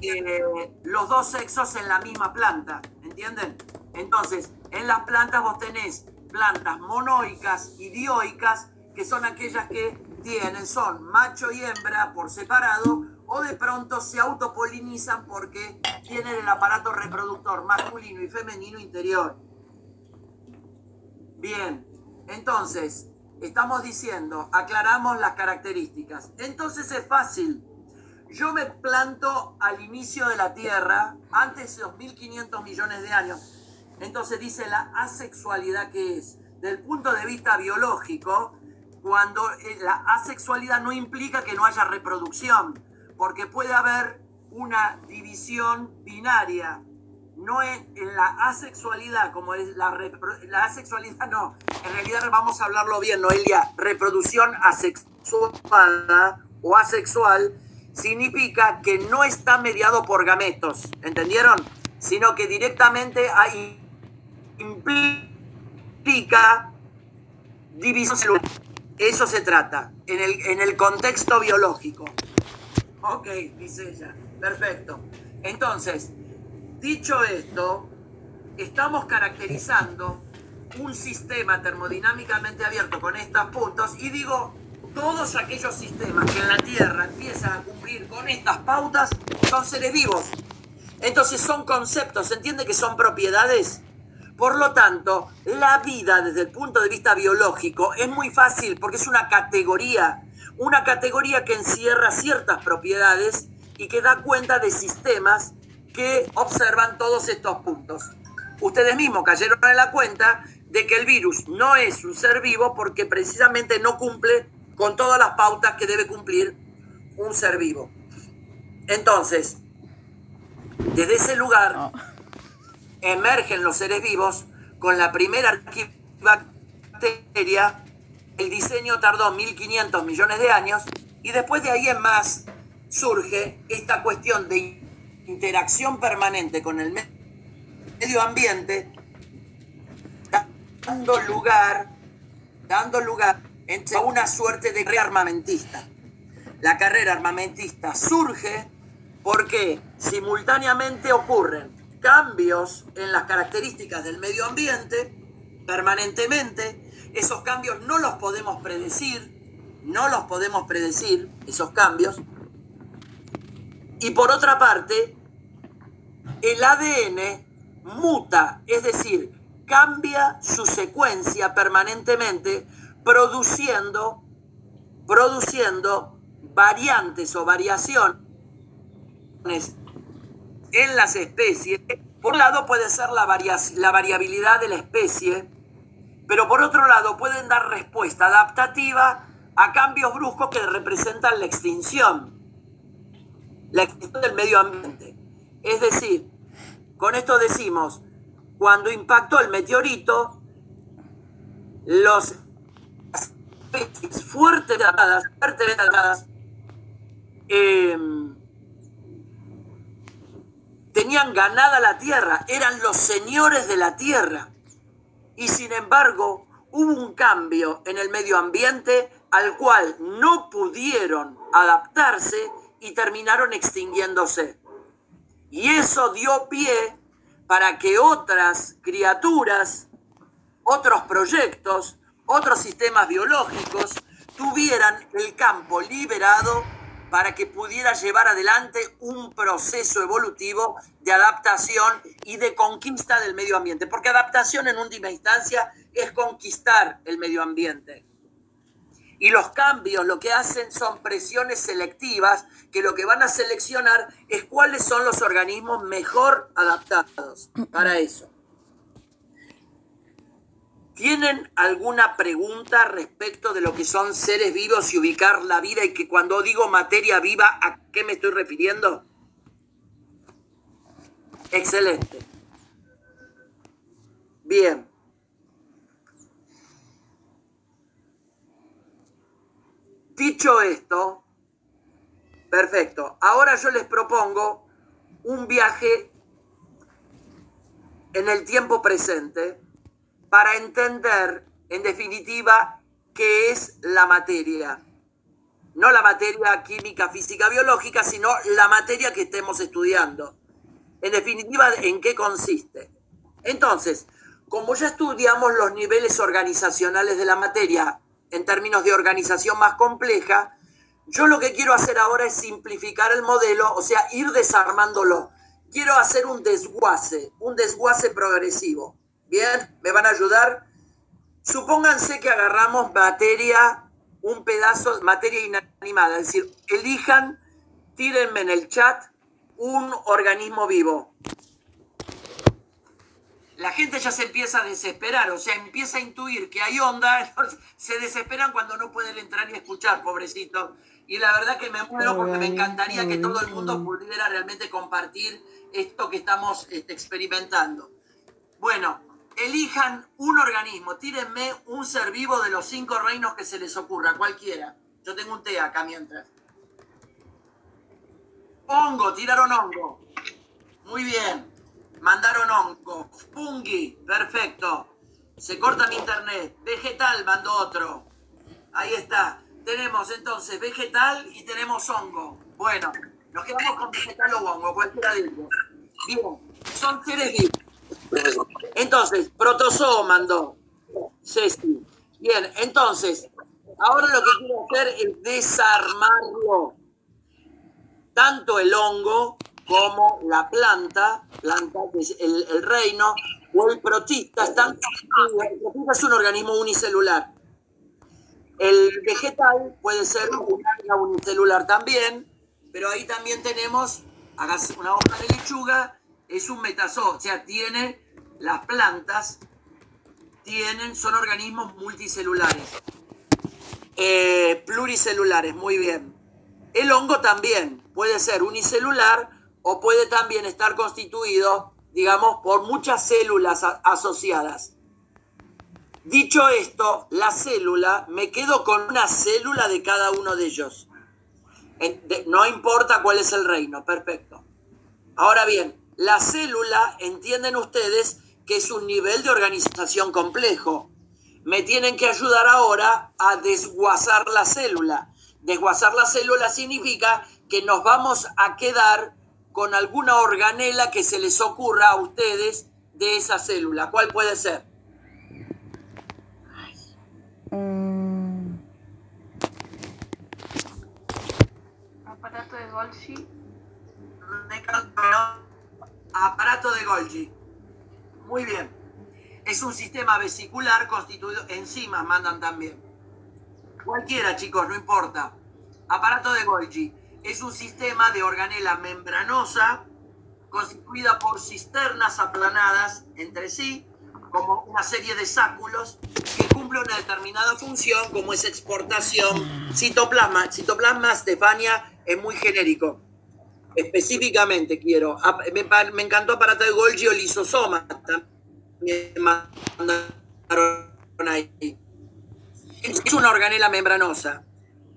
tienen eh, los dos sexos en la misma planta, ¿entienden? Entonces, en las plantas vos tenés plantas monoicas y dioicas, que son aquellas que tienen, son macho y hembra por separado, o de pronto se autopolinizan porque tienen el aparato reproductor masculino y femenino interior. Bien, entonces, estamos diciendo, aclaramos las características. Entonces es fácil. Yo me planto al inicio de la Tierra, antes de 2.500 millones de años. Entonces dice la asexualidad que es, del punto de vista biológico, cuando eh, la asexualidad no implica que no haya reproducción, porque puede haber una división binaria. No en, en la asexualidad, como es la, la asexualidad, no. En realidad vamos a hablarlo bien, Noelia. Reproducción asexual o asexual significa que no está mediado por gametos, ¿entendieron? Sino que directamente hay, implica división celular. Eso se trata, en el, en el contexto biológico. Ok, dice ella. Perfecto. Entonces, dicho esto, estamos caracterizando un sistema termodinámicamente abierto con estos puntos y digo, todos aquellos sistemas que en la Tierra empiezan a cumplir con estas pautas son seres vivos. Entonces son conceptos, ¿se entiende que son propiedades? Por lo tanto, la vida desde el punto de vista biológico es muy fácil porque es una categoría, una categoría que encierra ciertas propiedades y que da cuenta de sistemas que observan todos estos puntos. Ustedes mismos cayeron en la cuenta de que el virus no es un ser vivo porque precisamente no cumple con todas las pautas que debe cumplir un ser vivo. Entonces, desde ese lugar emergen los seres vivos con la primera arquibacteria. El diseño tardó 1500 millones de años y después de ahí en más surge esta cuestión de interacción permanente con el medio ambiente, dando lugar, dando lugar a una suerte de carrera armamentista. La carrera armamentista surge porque simultáneamente ocurren cambios en las características del medio ambiente permanentemente. Esos cambios no los podemos predecir, no los podemos predecir, esos cambios. Y por otra parte, el ADN muta, es decir, cambia su secuencia permanentemente, produciendo, produciendo variantes o variaciones en las especies. Por un lado puede ser la, la variabilidad de la especie, pero por otro lado pueden dar respuesta adaptativa a cambios bruscos que representan la extinción, la extinción del medio ambiente. Es decir, con esto decimos, cuando impactó el meteorito, los fuertes fuertes eh, tenían ganada la tierra, eran los señores de la tierra. Y sin embargo, hubo un cambio en el medio ambiente al cual no pudieron adaptarse y terminaron extinguiéndose. Y eso dio pie para que otras criaturas, otros proyectos, otros sistemas biológicos tuvieran el campo liberado para que pudiera llevar adelante un proceso evolutivo de adaptación y de conquista del medio ambiente. Porque adaptación en última instancia es conquistar el medio ambiente. Y los cambios lo que hacen son presiones selectivas que lo que van a seleccionar es cuáles son los organismos mejor adaptados para eso. ¿Tienen alguna pregunta respecto de lo que son seres vivos y ubicar la vida y que cuando digo materia viva, ¿a qué me estoy refiriendo? Excelente. Bien. Dicho esto, perfecto. Ahora yo les propongo un viaje en el tiempo presente para entender, en definitiva, qué es la materia. No la materia química, física, biológica, sino la materia que estemos estudiando. En definitiva, ¿en qué consiste? Entonces, como ya estudiamos los niveles organizacionales de la materia en términos de organización más compleja, yo lo que quiero hacer ahora es simplificar el modelo, o sea, ir desarmándolo. Quiero hacer un desguace, un desguace progresivo. Bien, ¿me van a ayudar? Supónganse que agarramos materia, un pedazo, materia inanimada, es decir, elijan, tírenme en el chat un organismo vivo. La gente ya se empieza a desesperar, o sea, empieza a intuir que hay onda, se desesperan cuando no pueden entrar y escuchar, pobrecito. Y la verdad que me muero porque me encantaría que todo el mundo pudiera realmente compartir esto que estamos este, experimentando. Bueno, elijan un organismo, tírenme un ser vivo de los cinco reinos que se les ocurra, cualquiera. Yo tengo un té acá mientras. Hongo, tiraron hongo. Muy bien. Mandaron hongo. Fungi, perfecto. Se corta mi internet. Vegetal, mandó otro. Ahí está. Tenemos entonces vegetal y tenemos hongo. Bueno, nos quedamos con vegetal o hongo, cualquiera de ellos. Bien, son seres vivos. Entonces, protozoo mandó Ceci. Bien, entonces, ahora lo que quiero hacer es desarmarlo. Tanto el hongo como la planta, planta el, reino, o el protista, están, el protista es un organismo unicelular. El vegetal puede ser una unicelular también, pero ahí también tenemos, una hoja de lechuga, es un metazoo, o sea, tiene las plantas, tienen, son organismos multicelulares, eh, pluricelulares, muy bien. El hongo también puede ser unicelular o puede también estar constituido, digamos, por muchas células asociadas. Dicho esto, la célula, me quedo con una célula de cada uno de ellos. No importa cuál es el reino, perfecto. Ahora bien, la célula, entienden ustedes que es un nivel de organización complejo. Me tienen que ayudar ahora a desguazar la célula. Desguazar la célula significa que nos vamos a quedar con alguna organela que se les ocurra a ustedes de esa célula. ¿Cuál puede ser? Mm, Aparato de Golgi. Aparato de Golgi. Muy bien. Es un sistema vesicular constituido, enzimas mandan también. Cualquiera, chicos, no importa. Aparato de Golgi es un sistema de organela membranosa constituida por cisternas aplanadas entre sí, como una serie de sáculos que cumple una determinada función, como es exportación. Citoplasma, citoplasma, Stefania, es muy genérico. Específicamente quiero. ap- Me, encantó aparato de Golgi o lisosoma. También mandaron ahí. Es una organela membranosa.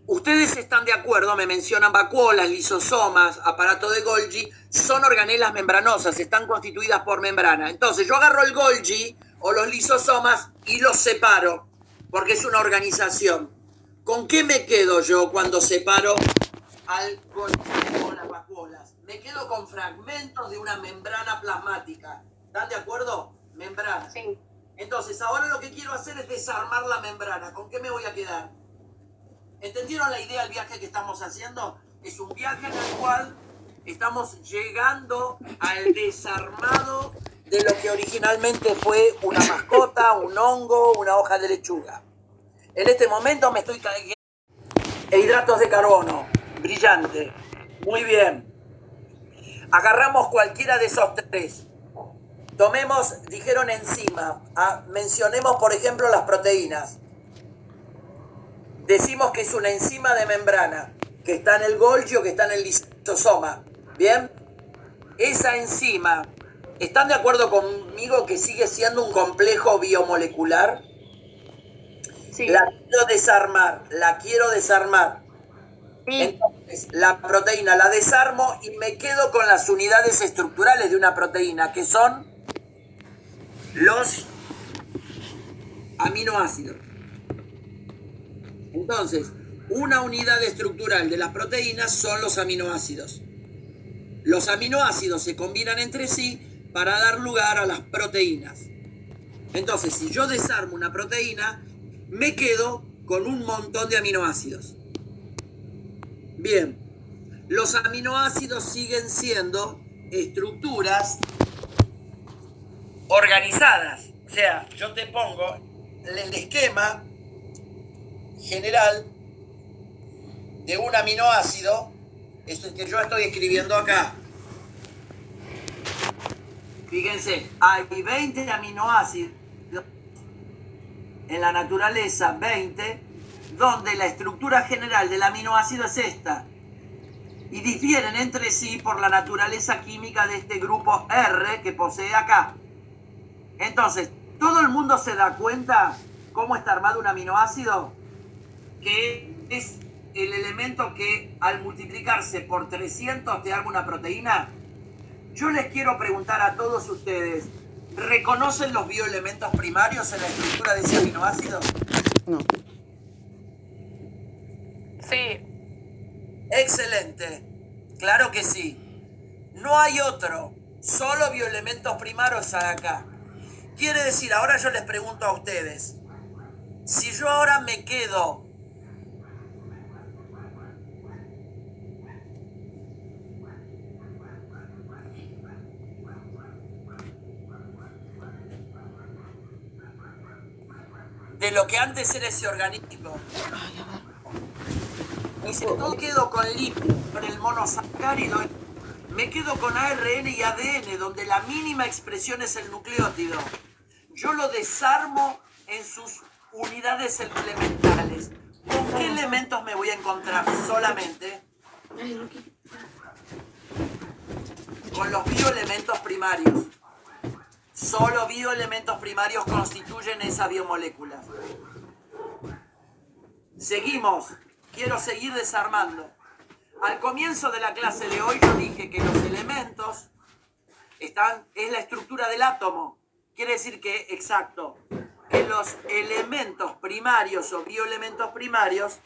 Ustedes están de acuerdo, me mencionan vacuolas, lisosomas, aparato de Golgi, son organelas membranosas, están constituidas por membrana. Entonces yo agarro el Golgi o los lisosomas y los separo, porque es una organización. ¿Con qué me quedo yo cuando separo al Golgi? Me quedo con fragmentos de una membrana plasmática. ¿Están de acuerdo? Membrana. Sí. Entonces, ahora lo que quiero hacer es desarmar la membrana. ¿Con qué me voy a quedar? ¿Entendieron la idea del viaje que estamos haciendo? Es un viaje en el cual estamos llegando al desarmado de lo que originalmente fue una mascota, un hongo, una hoja de lechuga. En este momento me estoy. E hidratos de carbono, brillante. Muy bien. Agarramos cualquiera de esos tres. Tomemos, dijeron enzima. Ah, mencionemos, por ejemplo, las proteínas. Decimos que es una enzima de membrana, que está en el Golgi o que está en el lisosoma. ¿Bien? Esa enzima, ¿están de acuerdo conmigo que sigue siendo un complejo biomolecular? Sí. La quiero desarmar, la quiero desarmar. Entonces, la proteína la desarmo y me quedo con las unidades estructurales de una proteína, que son los aminoácidos. Entonces, una unidad estructural de las proteínas son los aminoácidos. Los aminoácidos se combinan entre sí para dar lugar a las proteínas. Entonces, si yo desarmo una proteína, me quedo con un montón de aminoácidos. Bien, los aminoácidos siguen siendo estructuras organizadas. O sea, yo te pongo el esquema general de un aminoácido, esto es que yo estoy escribiendo acá. Fíjense, hay 20 aminoácidos en la naturaleza, 20, donde la estructura general del aminoácido es esta. Y difieren entre sí por la naturaleza química de este grupo R que posee acá. Entonces, ¿todo el mundo se da cuenta cómo está armado un aminoácido? Que es el elemento que al multiplicarse por 300 te arma una proteína. Yo les quiero preguntar a todos ustedes, ¿reconocen los bioelementos primarios en la estructura de ese aminoácido? no. Sí. Excelente. Claro que sí. No hay otro. Solo bioelementos primarios acá. Quiere decir, ahora yo les pregunto a ustedes, si yo ahora me quedo de lo que antes era ese organismo. Y si no quedo con lipid, con el monosacárido, me quedo con ARN y ADN, donde la mínima expresión es el nucleótido. Yo lo desarmo en sus unidades elementales. ¿Con qué elementos me voy a encontrar solamente? Con los bioelementos primarios. Solo bioelementos primarios constituyen esa biomolécula. Seguimos. Quiero seguir desarmando. Al comienzo de la clase de hoy yo dije que los elementos están, es la estructura del átomo. Quiere decir que, exacto, que los elementos primarios o bioelementos primarios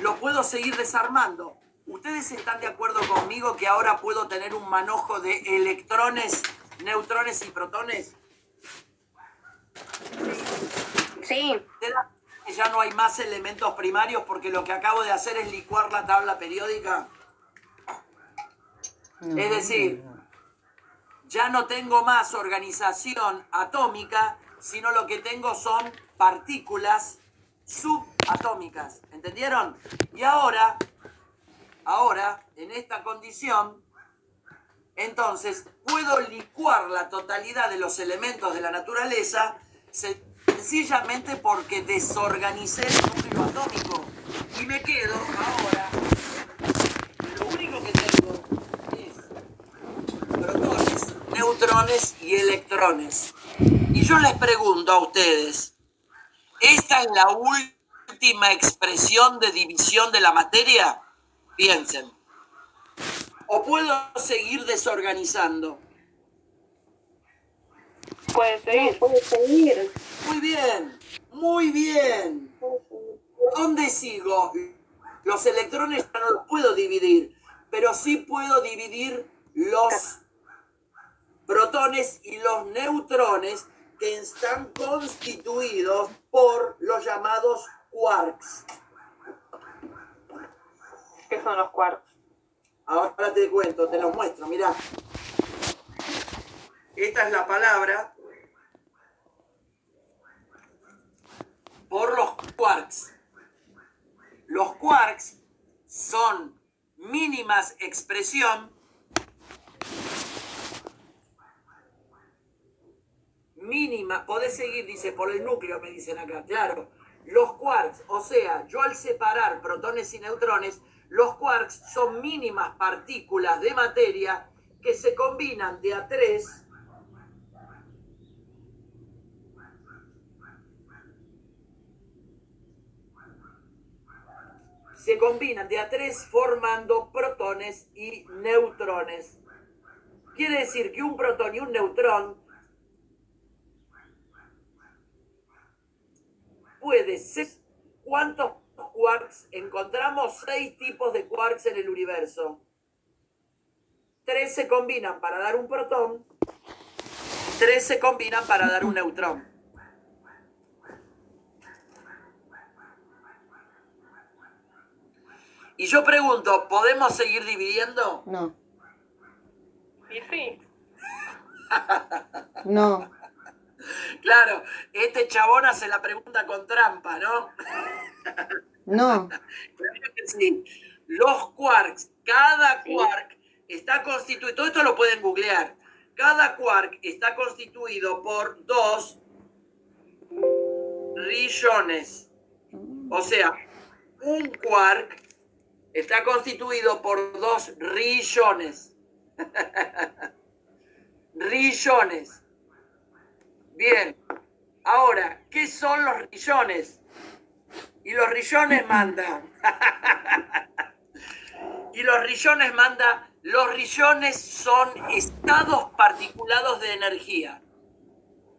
los puedo seguir desarmando. ¿Ustedes están de acuerdo conmigo que ahora puedo tener un manojo de electrones, neutrones y protones? Sí. ¿Te que ya no hay más elementos primarios porque lo que acabo de hacer es licuar la tabla periódica? Es decir, ya no tengo más organización atómica, sino lo que tengo son partículas subatómicas. ¿Entendieron? Y ahora, ahora, en esta condición, entonces puedo licuar la totalidad de los elementos de la naturaleza sencillamente porque desorganicé el núcleo atómico. Y me quedo ahora, lo único que tengo es protones, neutrones y electrones. Y yo les pregunto a ustedes, ¿esta es la última expresión de división de la materia? Piensen. ¿O puedo seguir desorganizando? Puede seguir. Puede seguir. Muy bien, muy bien. ¿Dónde sigo? Los electrones ya no los puedo dividir, pero sí puedo dividir los protones y los neutrones que están constituidos por los llamados quarks. ¿Qué son los quarks? Ahora te cuento, te los muestro, mirá. Esta es la palabra por los quarks. Los quarks son mínimas expresión mínima, podés seguir, dice, por el núcleo, me dicen acá, claro. Los quarks, o sea, yo al separar protones y neutrones, los quarks son mínimas partículas de materia que se combinan de a tres se combinan de a tres formando protones y neutrones. Quiere decir que un protón y un neutrón puede ser... ¿Cuántos quarks encontramos? Seis tipos de quarks en el universo. Tres se combinan para dar un protón, tres se combinan para dar un neutrón. Y yo pregunto, ¿podemos seguir dividiendo? No, Y sí. no, Claro, este chabón hace la pregunta con trampa, ¿no? no. Claro que sí. Los quarks, cada quark está constituido, todo esto lo pueden googlear, cada quark está constituido por dos rillones. O sea, un quark está constituido por dos rillones. rillones. Bien. Ahora, ¿qué son los rillones? Y los rillones mandan. y los rillones manda. Los rillones son estados particulados de energía.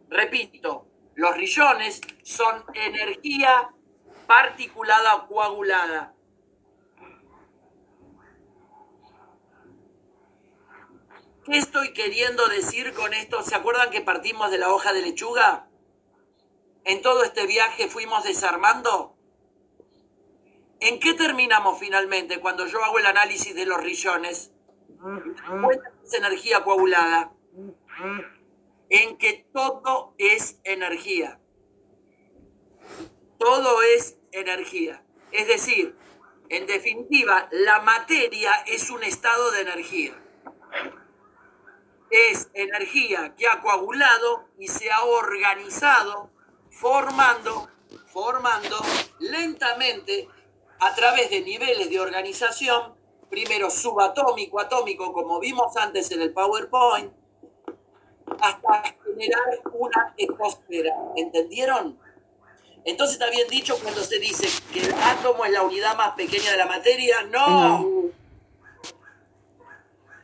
Repito, los rillones son energía particulada o coagulada. ¿Qué estoy queriendo decir con esto? ¿Se acuerdan que partimos de la hoja de lechuga? En todo este viaje fuimos desarmando. ¿En qué terminamos finalmente cuando yo hago el análisis de los rillones? Es energía coagulada. En que todo es energía. Todo es energía. Es decir, en definitiva, la materia es un estado de energía. Es energía que ha coagulado y se ha organizado, formando, formando lentamente a través de niveles de organización, primero subatómico, atómico, como vimos antes en el PowerPoint, hasta generar una ecosfera. ¿Entendieron? Entonces está bien dicho cuando se dice que el átomo es la unidad más pequeña de la materia. No.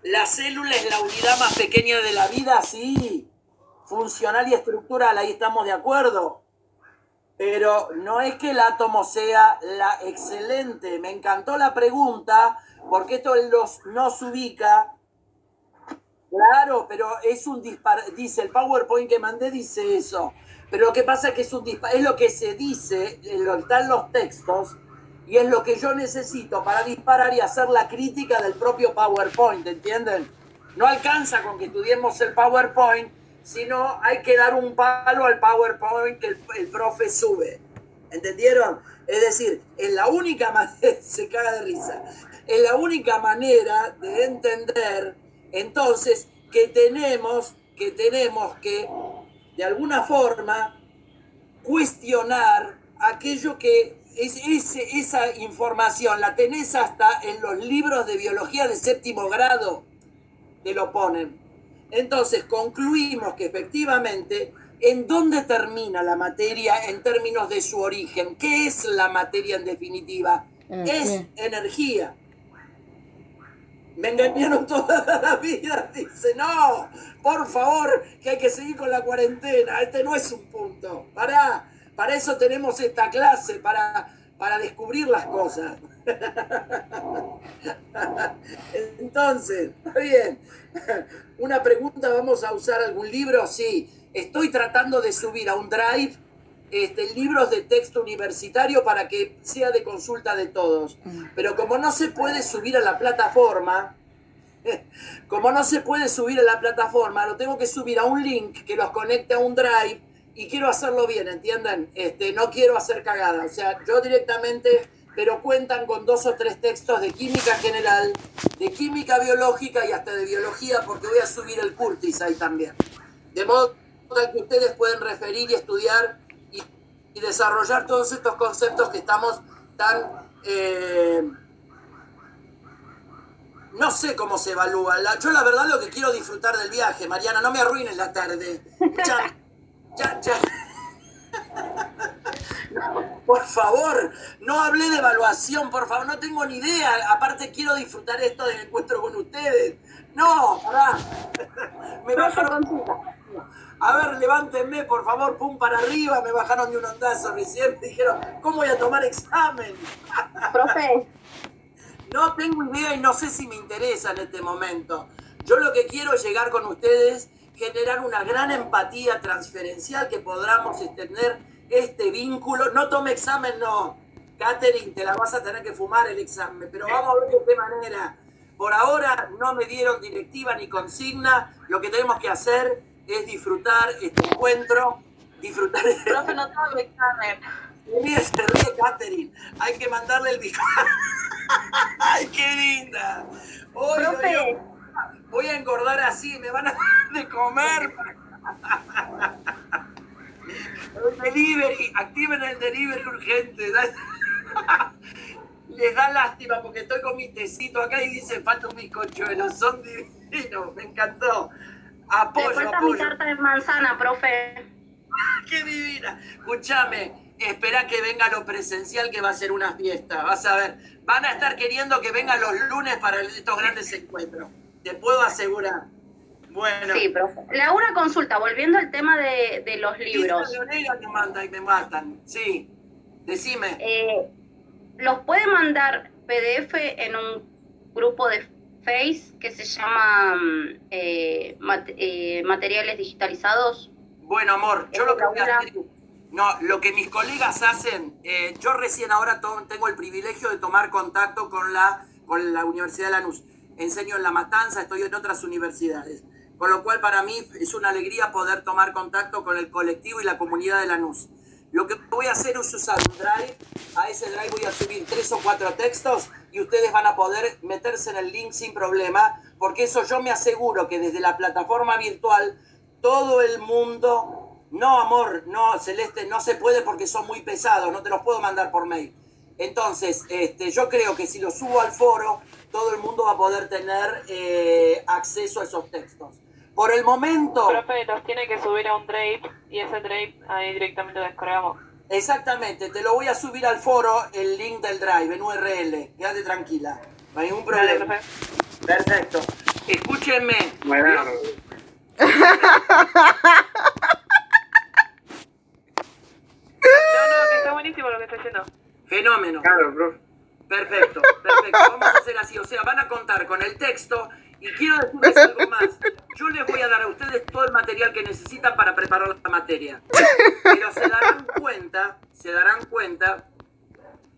La célula es la unidad más pequeña de la vida, sí. Funcional y estructural, ahí estamos de acuerdo. Pero no es que el átomo sea la excelente. Me encantó la pregunta, porque esto los, nos ubica. Claro, pero es un dispar. Dice el PowerPoint que mandé, dice eso. Pero lo que pasa es que es, un dispa- es lo que se dice, lo- están los textos, y es lo que yo necesito para disparar y hacer la crítica del propio PowerPoint, ¿entienden? No alcanza con que estudiemos el PowerPoint, sino hay que dar un palo al PowerPoint que el, el profe sube. ¿Entendieron? Es decir, es la única manera, se caga de risa, es la única manera de entender entonces que tenemos que tenemos que de alguna forma cuestionar aquello que es, esa información la tenés hasta en los libros de biología de séptimo grado, te lo ponen. Entonces concluimos que efectivamente, ¿en dónde termina la materia en términos de su origen? ¿Qué es la materia en definitiva? Es energía. Me engañaron toda la vida. Dice, no, por favor, que hay que seguir con la cuarentena. Este no es un punto. Para, para eso tenemos esta clase, para, para descubrir las cosas. Entonces, está bien. Una pregunta, ¿vamos a usar algún libro? Sí. Estoy tratando de subir a un drive este, libros de texto universitario para que sea de consulta de todos. Pero como no se puede subir a la plataforma, como no se puede subir a la plataforma, lo tengo que subir a un link que los conecte a un drive y quiero hacerlo bien, ¿entienden? Este, no quiero hacer cagada. O sea, yo directamente, pero cuentan con dos o tres textos de química general, de química biológica y hasta de biología, porque voy a subir el Curtis ahí también. De modo tal que ustedes pueden referir y estudiar y, y desarrollar todos estos conceptos que estamos tan... eh, no sé cómo se evalúa. Yo la verdad lo que quiero disfrutar del viaje, Mariana, no me arruines la tarde. Ya, ya. Por favor, no hablé de evaluación, por favor, no tengo ni idea. Aparte quiero disfrutar esto del encuentro con ustedes. No, pará. Me bajaron. A ver, levántenme, por favor, pum para arriba. Me bajaron de un ondazo recién. Dijeron, ¿cómo voy a tomar examen? Profe, No tengo idea y no sé si me interesa en este momento. Yo lo que quiero es llegar con ustedes, generar una gran empatía transferencial que podamos extender este vínculo. No tome examen, no. Catherine, te la vas a tener que fumar el examen, pero vamos a ver de qué manera. Por ahora no me dieron directiva ni consigna. Lo que tenemos que hacer es disfrutar este encuentro, disfrutar. Profe, no tengo mi examen. Ríe, se ríe Catherine. Hay que mandarle el. ¡Ay, qué linda! Hoy Profe. Voy a engordar así, me van a dar de comer. El delivery, activen el delivery urgente. Les da lástima porque estoy con mi tecito acá y dice falta un bizcochuelo. Son divinos, me encantó. Apoyo, falta mi apoyo. tarta de manzana, profe. ¡Qué divina! Escúchame, espera que venga lo presencial que va a ser una fiesta. Vas a ver. Van a estar queriendo que venga los lunes para estos grandes encuentros. Te puedo asegurar. Bueno. Sí, profe. Le hago una consulta, volviendo al tema de, de los libros. Esa Leonela me manda y me matan. Sí. Decime. Eh, ¿Los puede mandar PDF en un grupo de Face que se llama mm, eh, mat- eh, materiales digitalizados. Bueno, amor, yo lo que voy a hacer. No, lo que mis colegas hacen, eh, yo recién ahora tengo el privilegio de tomar contacto con la, con la Universidad de Lanús. Enseño en La Matanza, estoy en otras universidades. Con lo cual para mí es una alegría poder tomar contacto con el colectivo y la comunidad de Lanús. Lo que voy a hacer es usar un drive. A ese drive voy a subir tres o cuatro textos y ustedes van a poder meterse en el link sin problema, porque eso yo me aseguro que desde la plataforma virtual todo el mundo... No, amor, no, Celeste, no se puede porque son muy pesados, no te los puedo mandar por mail. Entonces, este, yo creo que si lo subo al foro, todo el mundo va a poder tener eh, acceso a esos textos. Por el momento... Profe, los tiene que subir a un Drive y ese Drive ahí directamente lo descargamos. Exactamente, te lo voy a subir al foro el link del drive en URL. Quédate tranquila, no hay ningún problema. Dale, profe. Perfecto. Escúchenme. Bueno, No, no, que está buenísimo lo que está haciendo. Fenómeno. claro, profe. Perfecto, perfecto. Vamos a hacer así. O sea, van a contar con el texto y quiero decirles algo más. Yo les voy a dar a ustedes todo el material que necesitan para preparar la materia. Pero se darán cuenta, se darán cuenta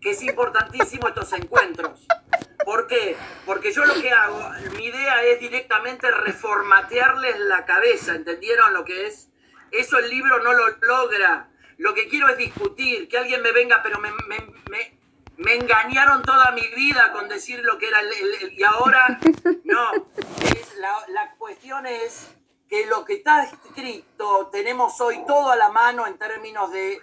que es importantísimo estos encuentros. ¿Por qué? Porque yo lo que hago, mi idea es directamente reformatearles la cabeza, ¿entendieron lo que es? Eso el libro no lo logra. Lo que quiero es discutir, que alguien me venga, pero me, me- me- me engañaron toda mi vida con decir lo que era el... y ahora, no. Es la, la cuestión es que lo que está escrito tenemos hoy todo a la mano en términos de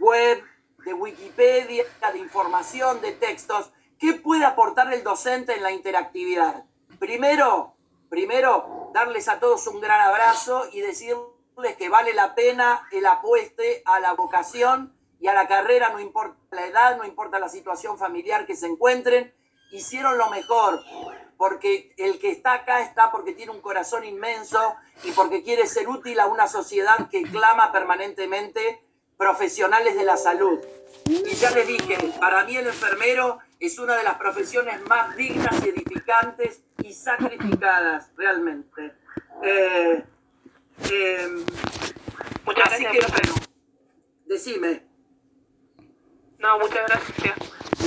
web, de Wikipedia, de información, de textos. ¿Qué puede aportar el docente en la interactividad? Primero, primero, darles a todos un gran abrazo y decirles que vale la pena el apueste a la vocación y a la carrera, no importa la edad, no importa la situación familiar que se encuentren, hicieron lo mejor, porque el que está acá está porque tiene un corazón inmenso y porque quiere ser útil a una sociedad que clama permanentemente profesionales de la salud. Y ya les dije, para mí el enfermero es una de las profesiones más dignas y edificantes y sacrificadas, realmente. Eh, eh, Muchas así gracias, que, bueno, decime. No, muchas gracias.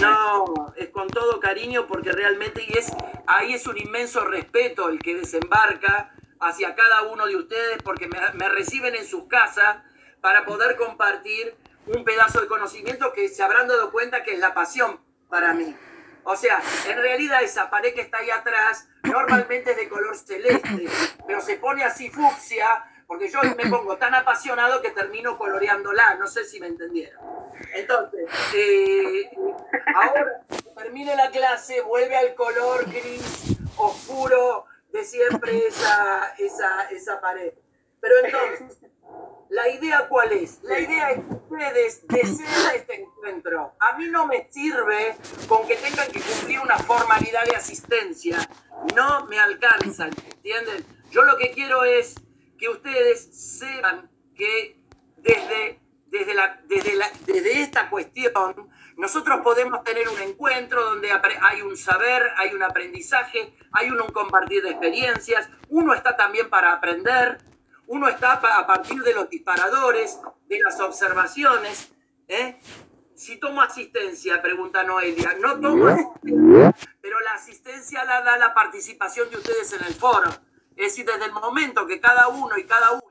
No, es con todo cariño porque realmente y es ahí es un inmenso respeto el que desembarca hacia cada uno de ustedes porque me, me reciben en sus casas para poder compartir un pedazo de conocimiento que se habrán dado cuenta que es la pasión para mí. O sea, en realidad esa pared que está ahí atrás normalmente es de color celeste, pero se pone así fucsia porque yo me pongo tan apasionado que termino coloreándola, no sé si me entendieron. Entonces, eh, ahora termine la clase, vuelve al color gris oscuro de siempre esa, esa, esa pared. Pero entonces, ¿la idea cuál es? La idea es que ustedes deseen este encuentro. A mí no me sirve con que tengan que cumplir una formalidad de asistencia. No me alcanza, ¿entienden? Yo lo que quiero es que ustedes sepan que desde, desde, la, desde, la, desde esta cuestión nosotros podemos tener un encuentro donde hay un saber, hay un aprendizaje, hay un, compartir de experiencias, uno está también para aprender, uno está a partir de los disparadores, de las observaciones. ¿eh? Si tomo asistencia, pregunta Noelia, no tomo asistencia, pero la asistencia la da la participación de ustedes en el foro. Es decir, desde el momento que cada uno y cada uno